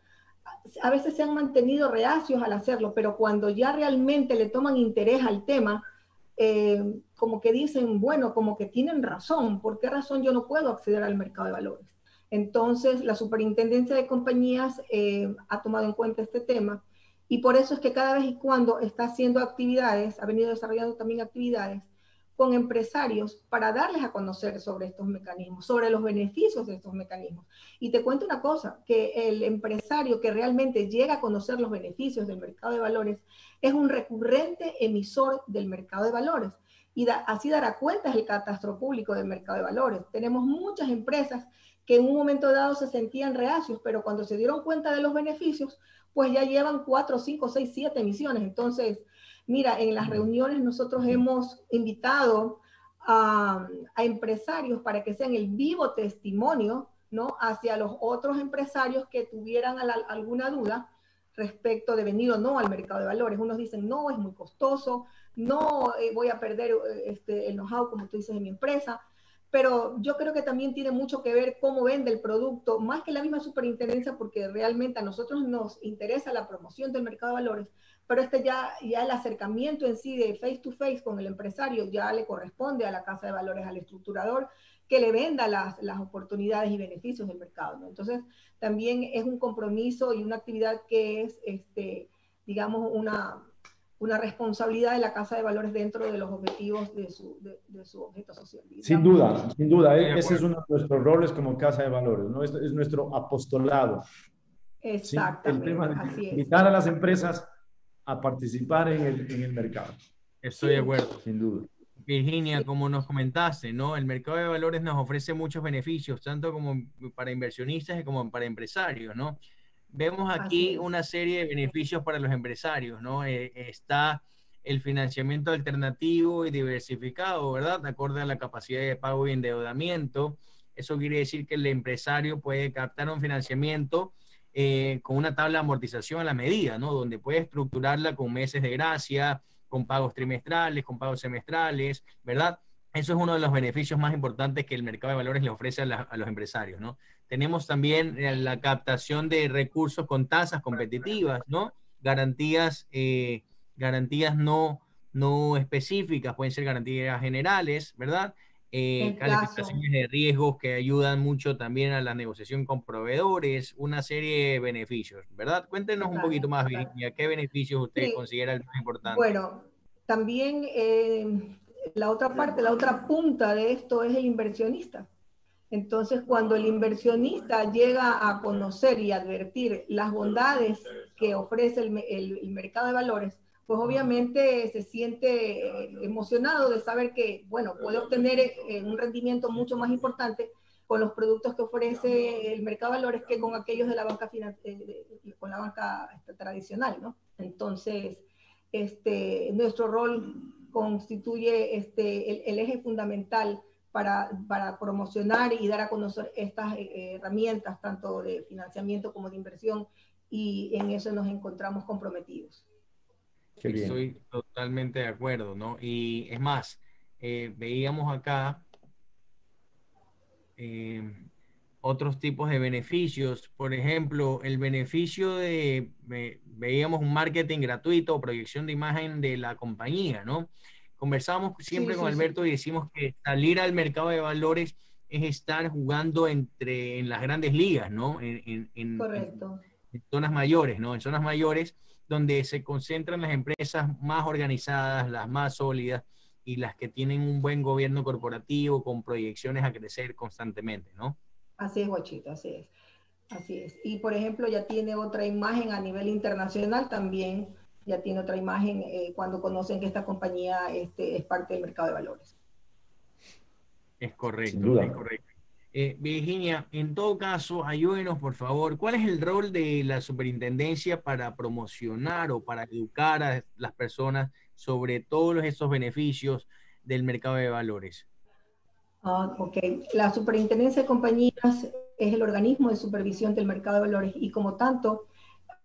A veces se han mantenido reacios al hacerlo, pero cuando ya realmente le toman interés al tema, eh, como que dicen, bueno, como que tienen razón, ¿por qué razón yo no puedo acceder al mercado de valores? Entonces, la Superintendencia de Compañías eh, ha tomado en cuenta este tema y por eso es que cada vez y cuando está haciendo actividades, ha venido desarrollando también actividades con empresarios para darles a conocer sobre estos mecanismos, sobre los beneficios de estos mecanismos. Y te cuento una cosa, que el empresario que realmente llega a conocer los beneficios del mercado de valores es un recurrente emisor del mercado de valores. Y así dará cuenta el catastro público del mercado de valores. Tenemos muchas empresas que en un momento dado se sentían reacios, pero cuando se dieron cuenta de los beneficios, pues ya llevan cuatro, cinco, seis, siete emisiones. Entonces, Mira, en las reuniones nosotros hemos invitado a, empresarios para que sean el vivo testimonio, ¿no? Hacia los otros empresarios que tuvieran alguna duda respecto de venir o no al mercado de valores. Unos dicen, no, es muy costoso, no eh, voy a perder eh, este, el know-how, como tú dices, en mi empresa. Pero yo creo que también tiene mucho que ver cómo vende el producto, más que la misma superintendencia, porque realmente a nosotros nos interesa la promoción del mercado de valores, pero este ya, ya el acercamiento en sí de face to face con el empresario ya le corresponde a la casa de valores, al estructurador, que le venda las, las oportunidades y beneficios del mercado. ¿no? Entonces, también es un compromiso y una actividad que es, este, digamos, una, una responsabilidad de la Casa de Valores dentro de los objetivos de su, de, su objeto social. Sin duda, sin duda. E-, ese es uno de nuestros roles como Casa de Valores, ¿no? Es, es nuestro apostolado. Exactamente. El tema de invitar a las empresas a participar en el, en el mercado. Estoy de acuerdo. Sin duda. Virginia, como nos comentaste, ¿no? El mercado de valores nos ofrece muchos beneficios, tanto como para inversionistas como para empresarios, ¿no? Vemos aquí una serie de beneficios para los empresarios, ¿no? Eh, está el financiamiento alternativo y diversificado, ¿verdad? De acuerdo a la capacidad de pago y endeudamiento. Eso quiere decir que el empresario puede captar un financiamiento eh, con una tabla de amortización a la medida, ¿no? Donde puede estructurarla con meses de gracia, con pagos trimestrales, con pagos semestrales, ¿verdad? Eso es uno de los beneficios más importantes que el mercado de valores le ofrece a, los empresarios, ¿no? Tenemos también eh, la captación de recursos con tasas competitivas, ¿no? Garantías, eh, garantías no, no específicas, pueden ser garantías generales, ¿verdad? Eh, calificaciones de riesgos que ayudan mucho también a la negociación con proveedores, una serie de beneficios, ¿verdad? Cuéntenos un poquito más, Virginia, ¿qué beneficios usted considera el más importante? Bueno, también la otra parte, la otra punta de esto es el inversionista. Entonces, cuando el inversionista llega a conocer y advertir las bondades que ofrece el, mercado de valores, pues obviamente se siente emocionado de saber que, bueno, puede obtener eh, un rendimiento mucho más importante con los productos que ofrece el mercado de valores que con aquellos de la banca eh, con la banca este, tradicional, ¿no? Entonces, este, nuestro rol constituye este, el eje fundamental para, para, promocionar y dar a conocer estas eh, herramientas, tanto de financiamiento como de inversión, y en eso nos encontramos comprometidos. Estoy totalmente de acuerdo, ¿no? Y es más, eh, veíamos acá eh, otros tipos de beneficios, por ejemplo, el beneficio de, veíamos un marketing gratuito o proyección de imagen de la compañía, ¿no? Conversamos siempre con Alberto y decimos que salir al mercado de valores es estar jugando entre en las grandes ligas, ¿no? En, en, Correcto. En, zonas mayores, ¿no? En zonas mayores donde se concentran las empresas más organizadas, las más sólidas y las que tienen un buen gobierno corporativo con proyecciones a crecer constantemente, ¿no? Así es, Guachito, así es. Así es. Y por ejemplo, ya tiene otra imagen a nivel internacional también ya tiene otra imagen eh, cuando conocen que esta compañía este, es parte del mercado de valores. Es correcto, es correcto. Eh, Virginia, en todo caso, ayúdenos por favor, ¿cuál es el rol de la superintendencia para promocionar o para educar a las personas sobre todos esos beneficios del mercado de valores? Ah, ok, la superintendencia de compañías es el organismo de supervisión del mercado de valores y como tanto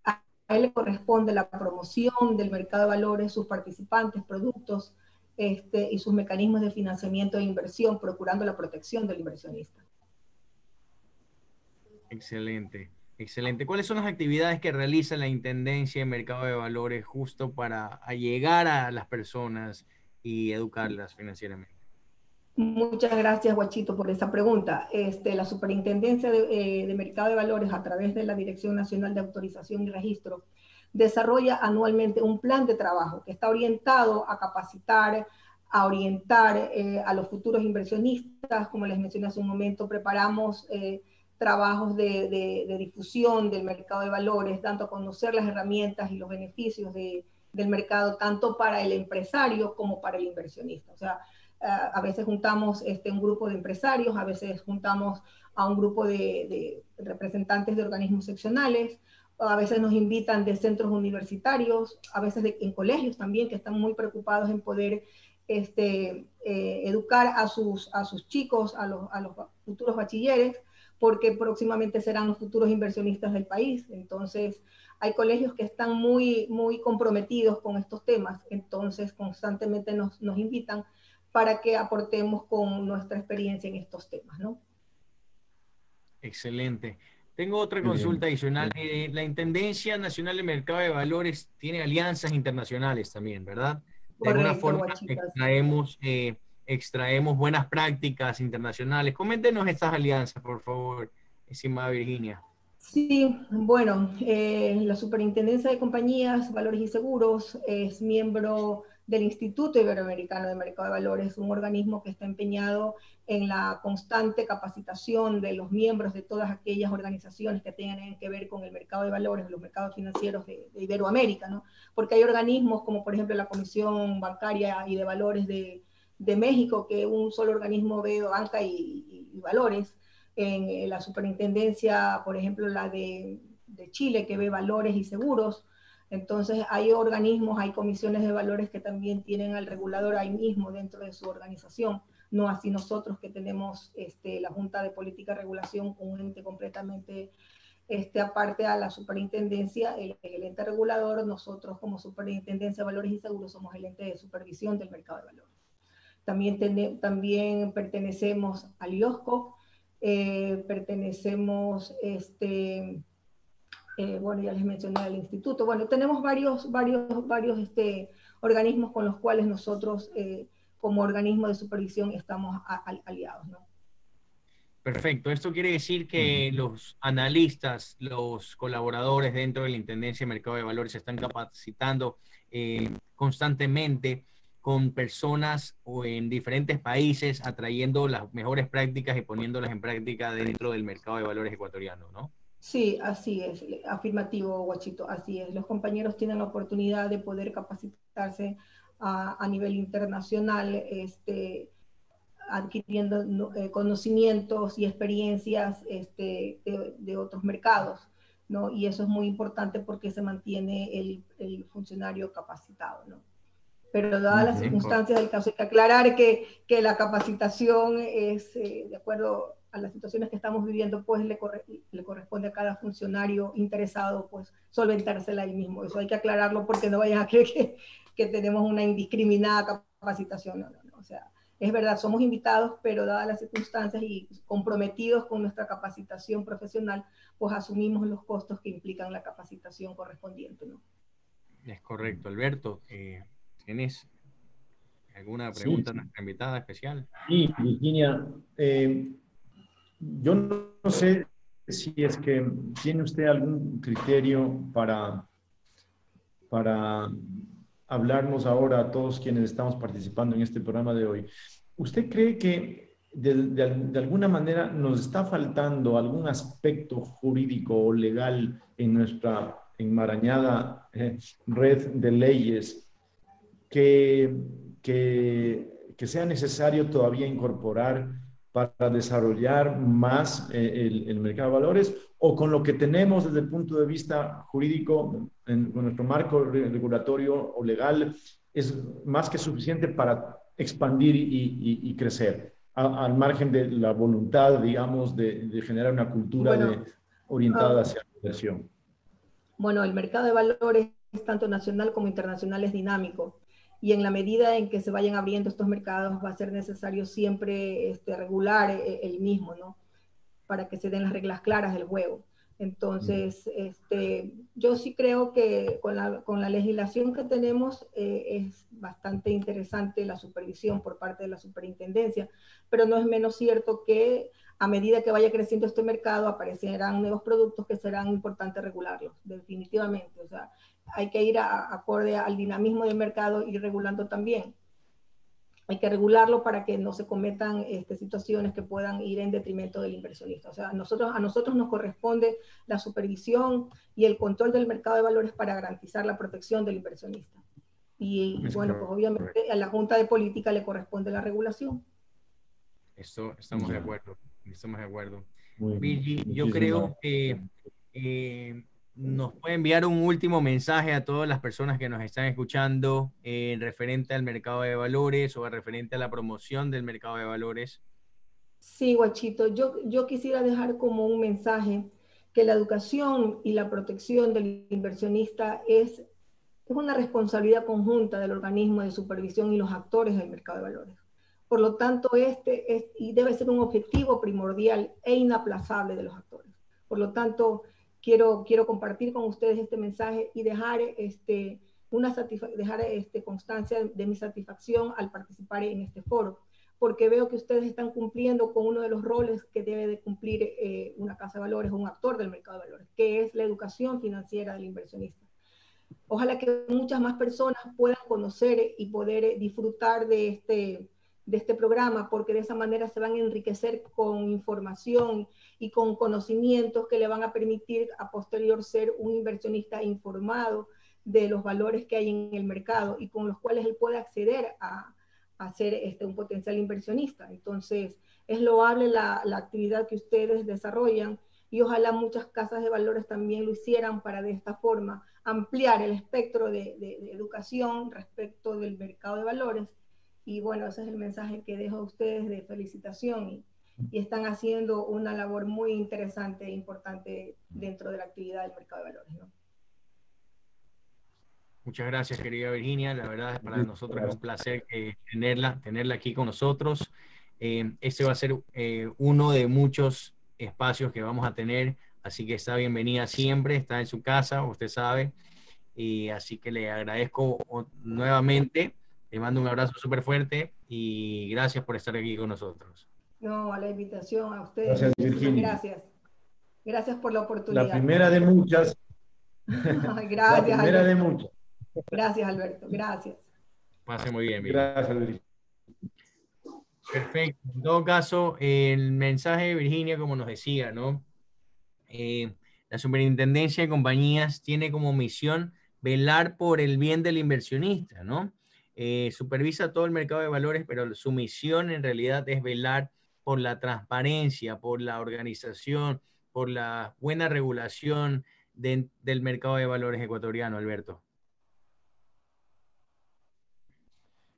a él le corresponde la promoción del mercado de valores, sus participantes, productos este, y sus mecanismos de financiamiento e inversión, procurando la protección del inversionista. Excelente, excelente. ¿Cuáles son las actividades que realiza la Intendencia de Mercado de Valores justo para llegar a las personas y educarlas financieramente? Muchas gracias, Guachito, por esa pregunta. Este, la Superintendencia eh, de, Mercado de Valores, a través de la Dirección Nacional de Autorización y Registro, desarrolla anualmente un plan de trabajo que está orientado a capacitar, a orientar eh, a los futuros inversionistas. Como les mencioné hace un momento, preparamos eh, trabajos de, difusión del mercado de valores, dando a conocer las herramientas y los beneficios del mercado, tanto para el empresario como para el inversionista. O sea, a veces juntamos este, un grupo de empresarios, a veces juntamos a un grupo de, representantes de organismos seccionales, a veces nos invitan de centros universitarios, a veces en colegios también que están muy preocupados en poder este, eh, educar a sus, a sus chicos, a los, a los futuros bachilleres, porque próximamente serán los futuros inversionistas del país. Entonces, hay colegios que están muy, muy comprometidos con estos temas, entonces constantemente nos, nos invitan para que aportemos con nuestra experiencia en estos temas, ¿no? Excelente. Tengo otra consulta adicional. Eh, la Intendencia Nacional de Mercado de Valores tiene alianzas internacionales también, ¿verdad? De alguna forma extraemos, eh, extraemos buenas prácticas internacionales. Coméntenos estas alianzas, por favor, estimada Virginia. Sí, bueno, eh, la Superintendencia de Compañías, Valores y Seguros es miembro del Instituto Iberoamericano de Mercado de Valores, un organismo que está empeñado en la constante capacitación de los miembros de todas aquellas organizaciones que tengan que ver con el mercado de valores, los mercados financieros de, Iberoamérica, ¿no? Porque hay organismos como por ejemplo la Comisión Bancaria y de Valores de, México, que un solo organismo ve banca y, valores, en la superintendencia, por ejemplo, la de, de Chile, que ve valores y seguros, entonces, hay organismos, hay comisiones de valores que también tienen al regulador ahí mismo dentro de su organización, no así nosotros que tenemos este, la Junta de Política y Regulación, un ente completamente este, aparte a la superintendencia, el, ente regulador, nosotros como superintendencia de valores y seguros somos el ente de supervisión del mercado de valores. También, también pertenecemos al IOSCO, eh, pertenecemos este, eh, bueno, ya les mencioné el instituto. Bueno, tenemos varios, varios, varios este, organismos con los cuales nosotros, eh, como organismo de supervisión, estamos aliados, ¿no? Perfecto. Esto quiere decir que los analistas, los colaboradores dentro de la Intendencia de Mercado de Valores se están capacitando eh, constantemente con personas o en diferentes países, atrayendo las mejores prácticas y poniéndolas en práctica dentro del mercado de valores ecuatoriano, ¿no? Sí, así es, afirmativo, Guachito, así es. Los compañeros tienen la oportunidad de poder capacitarse a, nivel internacional, este, adquiriendo eh, conocimientos y experiencias este, de, otros mercados, ¿no? Y eso es muy importante porque se mantiene el, funcionario capacitado, ¿no? Pero dadas las circunstancias del caso, hay que aclarar que, que la capacitación es, eh, de acuerdo a las situaciones que estamos viviendo, pues le, le corresponde a cada funcionario interesado, pues solventársela ahí mismo. Eso hay que aclararlo porque no vayan a creer que, que tenemos una indiscriminada capacitación. No, no, O sea, es verdad, somos invitados, pero dadas las circunstancias y comprometidos con nuestra capacitación profesional, pues asumimos los costos que implican la capacitación correspondiente. ¿no? Es correcto, Alberto. Eh, ¿Tienes alguna pregunta a nuestra invitada especial? Sí, Virginia. Eh, yo no sé si es que tiene usted algún criterio para, para hablarnos ahora a todos quienes estamos participando en este programa de hoy. ¿Usted cree que de, alguna manera nos está faltando algún aspecto jurídico o legal en nuestra enmarañada eh, red de leyes que, que, que sea necesario todavía incorporar para desarrollar más eh, el, mercado de valores o con lo que tenemos desde el punto de vista jurídico, en, con nuestro marco regulatorio o legal, es más que suficiente para expandir y, crecer, al margen de la voluntad, digamos, de, generar una cultura orientada ah. hacia la inversión. Bueno, el mercado de valores, tanto nacional como internacional, es dinámico y en la medida en que se vayan abriendo estos mercados va a ser necesario siempre este, regular eh, el mismo, ¿no? Para que se den las reglas claras del juego. Entonces, este, yo sí creo que con la, con la legislación que tenemos eh, es bastante interesante la supervisión por parte de la superintendencia, pero no es menos cierto que a medida que vaya creciendo este mercado aparecerán nuevos productos que serán importantes regularlos, definitivamente. O sea, hay que ir a, acorde al dinamismo del mercado y regulando también. Hay que regularlo para que no se cometan este, situaciones que puedan ir en detrimento del inversionista. O sea, a nosotros, a nosotros nos corresponde la supervisión y el control del mercado de valores para garantizar la protección del inversionista. Y, bueno, pues obviamente a la Junta de Política le corresponde la regulación. Esto, estamos de acuerdo, estamos de acuerdo. Virgi, yo creo que eh, nos puede enviar un último mensaje a todas las personas que nos están escuchando en referente al mercado de valores o referente a la promoción del mercado de valores. Sí, Guachito, yo, yo quisiera dejar como un mensaje que la educación y la protección del inversionista es, es una responsabilidad conjunta del organismo de supervisión y los actores del mercado de valores. Por lo tanto, este es, y debe ser un objetivo primordial e inaplazable de los actores Por lo tanto, quiero, quiero compartir con ustedes este mensaje y dejar, este, una dejar este, constancia de mi satisfacción al participar en este foro, porque veo que ustedes están cumpliendo con uno de los roles que debe de cumplir eh, una casa de valores o un actor del mercado de valores, que es la educación financiera del inversionista. Ojalá que muchas más personas puedan conocer y poder disfrutar de este, de este programa, porque de esa manera se van a enriquecer con información y con conocimientos que le van a permitir a posterior ser un inversionista informado de los valores que hay en el mercado y con los cuales él puede acceder a, a ser este, un potencial inversionista. Entonces, es loable la, la actividad que ustedes desarrollan y ojalá muchas casas de valores también lo hicieran para de esta forma ampliar el espectro de, de, de educación respecto del mercado de valores y bueno, ese es el mensaje que dejo a ustedes de felicitación y, están haciendo una labor muy interesante e importante dentro de la actividad del mercado de valores. ¿no? Muchas gracias, querida Virginia. La verdad, para nosotros es un placer eh, tenerla, tenerla aquí con nosotros. Eh, este va a ser eh, uno de muchos espacios que vamos a tener, así que está bienvenida siempre, está en su casa, usted sabe. Y así que le agradezco nuevamente te mando un abrazo súper fuerte y gracias por estar aquí con nosotros. No, a la invitación a ustedes. Gracias, Virginia. Gracias. Gracias por la oportunidad. La primera de muchas. gracias. La primera de muchas. Gracias, Alberto. Gracias. Pase muy bien. Gracias, Virginia. Perfecto. En todo caso, el mensaje de Virginia, como nos decía, ¿no? Eh, la superintendencia de compañías tiene como misión velar por el bien del inversionista, ¿no? Eh, supervisa todo el mercado de valores, pero su misión en realidad es velar por la transparencia, por la organización, por la buena regulación del mercado de valores ecuatoriano, Alberto.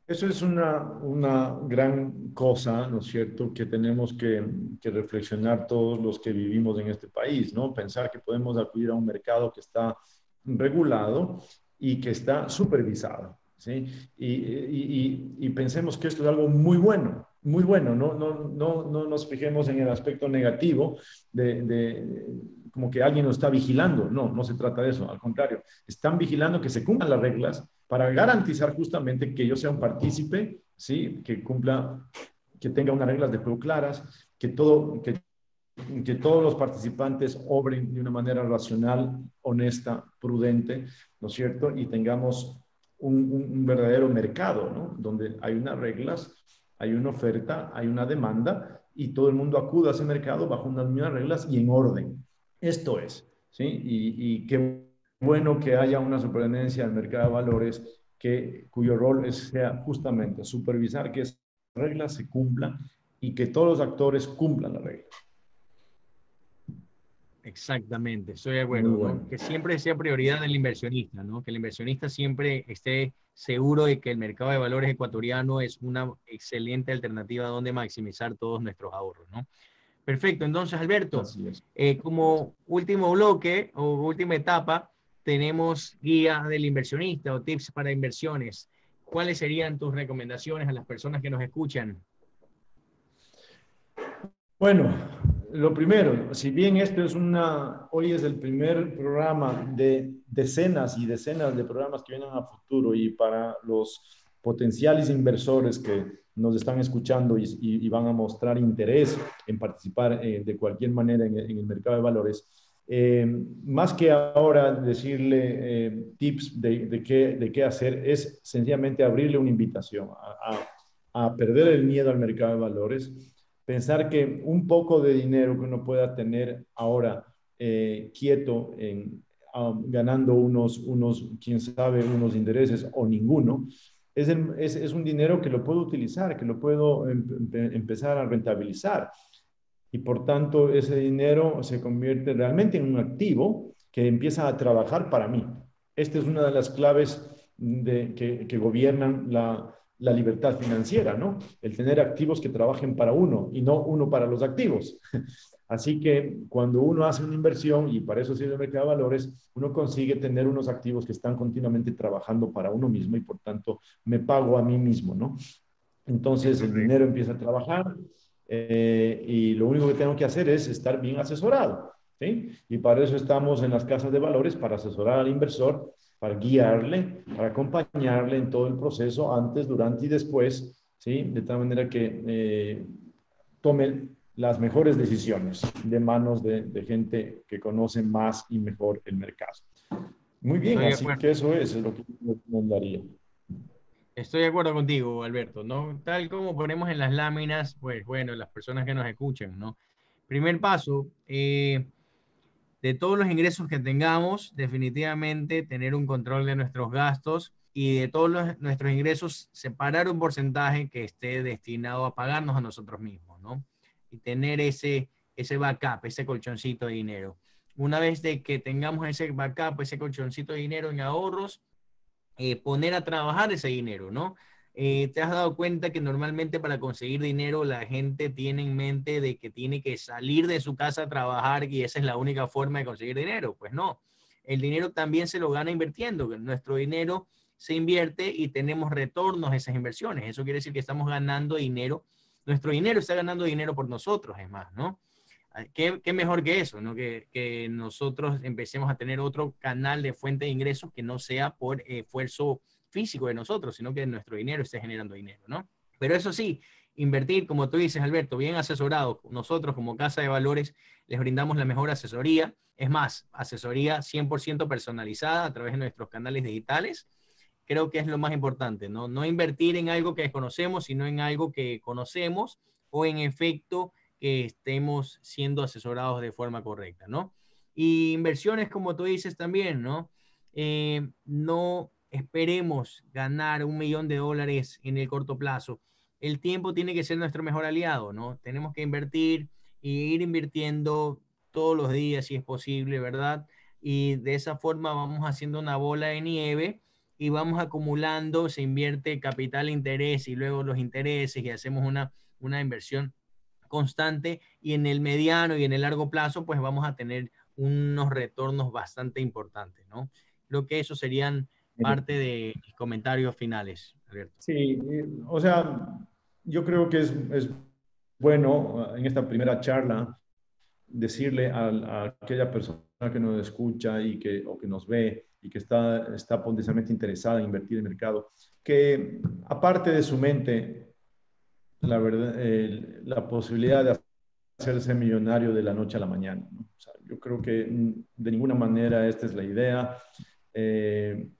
Eso es una, una gran cosa, ¿no es cierto?, que tenemos que, que, reflexionar todos los que vivimos en este país, ¿no? Pensar que podemos acudir a un mercado que está regulado y que está supervisado. ¿sí? Y, pensemos que esto es algo muy bueno, muy bueno, no, no, no, no nos fijemos en el aspecto negativo de, como que alguien nos está vigilando, no, no se trata de eso, al contrario, están vigilando que se cumplan las reglas para garantizar justamente que yo sea un partícipe, ¿sí? que cumpla, que tenga unas reglas de juego claras, que todo, que que todos los participantes obren de una manera racional, honesta, prudente, ¿no es cierto? Y tengamos un, verdadero mercado, ¿no? Donde hay unas reglas, hay una oferta, hay una demanda y todo el mundo acude a ese mercado bajo unas mismas reglas y en orden. Esto es, ¿sí? Y, qué bueno que haya una superintendencia del mercado de valores que, cuyo rol es, sea justamente supervisar que esas reglas se cumplan y que todos los actores cumplan las reglas. Exactamente, estoy de acuerdo. Que siempre sea prioridad del inversionista, ¿no? Que el inversionista siempre esté seguro de que el mercado de valores ecuatoriano es una excelente alternativa donde maximizar todos nuestros ahorros, ¿no? Perfecto, entonces Alberto, eh, como último bloque o última etapa, tenemos guía del inversionista o tips para inversiones. ¿Cuáles serían tus recomendaciones a las personas que nos escuchan? Bueno, lo primero, si bien esto es una, hoy es el primer programa de decenas y decenas de programas que vienen a futuro y para los potenciales inversores que nos están escuchando y, van a mostrar interés en participar eh, de cualquier manera en, el mercado de valores, eh, más que ahora decirle eh, tips de, qué, hacer, es sencillamente abrirle una invitación a perder el miedo al mercado de valores pensar que un poco de dinero que uno pueda tener ahora eh, quieto, en, um, ganando unos, unos, quién sabe, unos intereses o ninguno, es, es, un dinero que lo puedo utilizar, que lo puedo em, em, empezar a rentabilizar. Y por tanto, ese dinero se convierte realmente en un activo que empieza a trabajar para mí. Esta es una de las claves que, que gobiernan la, la libertad financiera, ¿no? El tener activos que trabajen para uno y no uno para los activos. Así que cuando uno hace una inversión, y para eso sirve el mercado de valores, uno consigue tener unos activos que están continuamente trabajando para uno mismo y por tanto me pago a mí mismo, ¿no? Entonces el dinero empieza a trabajar eh, y lo único que tengo que hacer es estar bien asesorado. ¿sí? Y para eso estamos en las casas de valores, para asesorar al inversor, para guiarle, para acompañarle en todo el proceso, antes, durante y después, ¿sí? De tal manera que eh, tome las mejores decisiones de manos de, de, gente que conoce más y mejor el mercado. Muy bien, así que eso es, es lo que me recomendaría. Estoy de acuerdo contigo, Alberto, ¿no? Tal como ponemos en las láminas, pues bueno, las personas que nos escuchan, ¿no? Primer paso, eh, de todos los ingresos que tengamos, definitivamente tener un control de nuestros gastos y de todos nuestros ingresos, separar un porcentaje que esté destinado a pagarnos a nosotros mismos, ¿no? Y tener ese, ese backup, ese colchoncito de dinero. Una vez de que tengamos ese backup, ese colchoncito de dinero en ahorros, eh, poner a trabajar ese dinero, ¿no? Eh, ¿Te has dado cuenta que normalmente para conseguir dinero la gente tiene en mente de que tiene que salir de su casa a trabajar y esa es la única forma de conseguir dinero? Pues no, el dinero también se lo gana invirtiendo. Nuestro dinero se invierte y tenemos retornos a esas inversiones. Eso quiere decir que estamos ganando dinero. Nuestro dinero está ganando dinero por nosotros, es más, ¿no? ¿Qué, qué mejor que eso, ¿no? Que, que, nosotros empecemos a tener otro canal de fuente de ingresos que no sea por esfuerzo físico de nosotros, sino que nuestro dinero esté generando dinero, ¿no? Pero eso sí, invertir, como tú dices, Alberto, bien asesorado, nosotros como Casa de Valores les brindamos la mejor asesoría, es más, asesoría 100% personalizada a través de nuestros canales digitales. Creo que es lo más importante, ¿no? No invertir en algo que desconocemos, sino en algo que conocemos o en efecto que estemos siendo asesorados de forma correcta, ¿no? Y inversiones, como tú dices también, ¿no? Eh, no esperemos ganar un millón de dólares en el corto plazo. El tiempo tiene que ser nuestro mejor aliado, ¿no? Tenemos que invertir y ir invirtiendo todos los días si es posible, ¿verdad? Y de esa forma vamos haciendo una bola de nieve y vamos acumulando, se invierte capital interés y luego los intereses y hacemos una, una inversión constante y en el mediano y en el largo plazo, pues vamos a tener unos retornos bastante importantes, ¿no? Creo que eso serían parte de mis comentarios finales, Alberto. Sí, o sea, yo creo que es, es bueno en esta primera charla decirle a, a, aquella persona que nos escucha y que, o que nos ve y que está, está potencialmente interesada en invertir en el mercado, que aparte de su mente la, verdad, la posibilidad de hacerse millonario de la noche a la mañana. yo creo que de ninguna manera esta es la idea. Eh,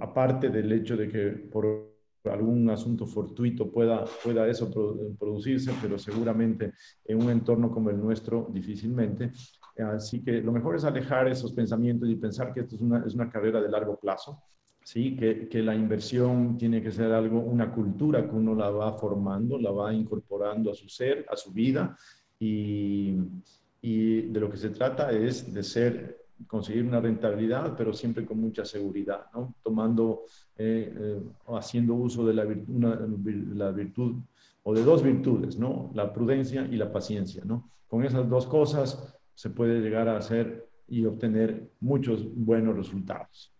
aparte del hecho de que por algún asunto fortuito pueda, pueda eso producirse, pero seguramente en un entorno como el nuestro difícilmente. Así que lo mejor es alejar esos pensamientos y pensar que esto es una, es una carrera de largo plazo ¿sí? Que, que, la inversión tiene que ser algo, una cultura que uno la va formando, la va incorporando a su ser, a su vida, y, y de lo que se trata es de ser, conseguir una rentabilidad, pero siempre con mucha seguridad, ¿no? Tomando, eh, eh, haciendo uso de la, una, la virtud o de dos virtudes, ¿no? La prudencia y la paciencia, ¿no? Con esas dos cosas se puede llegar a hacer y obtener muchos buenos resultados.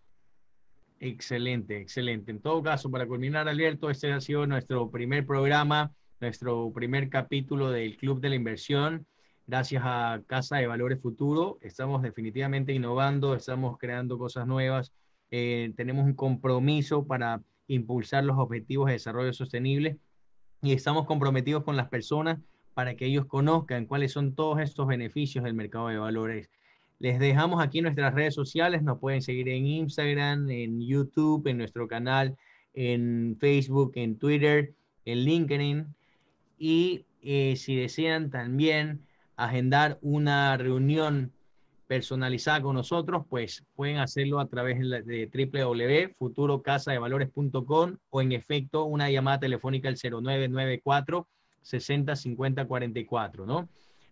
Excelente, excelente. En todo caso, para culminar, Alberto, este ha sido nuestro primer programa, nuestro primer capítulo del Club de la Inversión. Gracias a Casa de Valores Futuro, estamos definitivamente innovando, estamos creando cosas nuevas, eh, tenemos un compromiso para impulsar los objetivos de desarrollo sostenible y estamos comprometidos con las personas para que ellos conozcan cuáles son todos estos beneficios del mercado de valores les dejamos aquí nuestras redes sociales, nos pueden seguir en Instagram, en YouTube, en nuestro canal, en Facebook, en Twitter, en LinkedIn. Y eh, si desean también agendar una reunión personalizada con nosotros, pues pueden hacerlo a través de www.futurocasadevalores.com o en efecto una llamada telefónica al 0994 60 50 44, ¿no?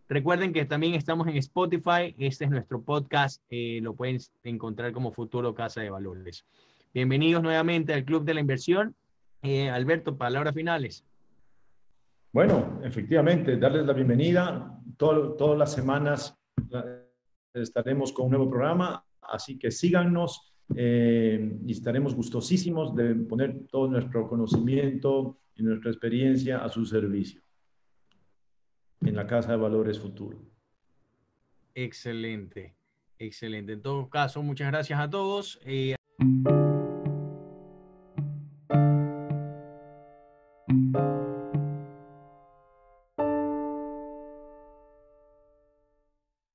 Recuerden que también estamos en Spotify. Este es nuestro podcast. Eh, lo pueden encontrar como Futuro Casa de Valores. Bienvenidos nuevamente al Club de la Inversión. Eh, Alberto, palabras finales. Bueno, efectivamente, darles la bienvenida. Todas las semanas eh, estaremos con un nuevo programa, así que síganos y estaremos gustosísimos de poner todo nuestro conocimiento y nuestra experiencia a su servicio en la Casa de Valores Futuro. Excelente, excelente. En todo caso, muchas gracias a todos. Eh,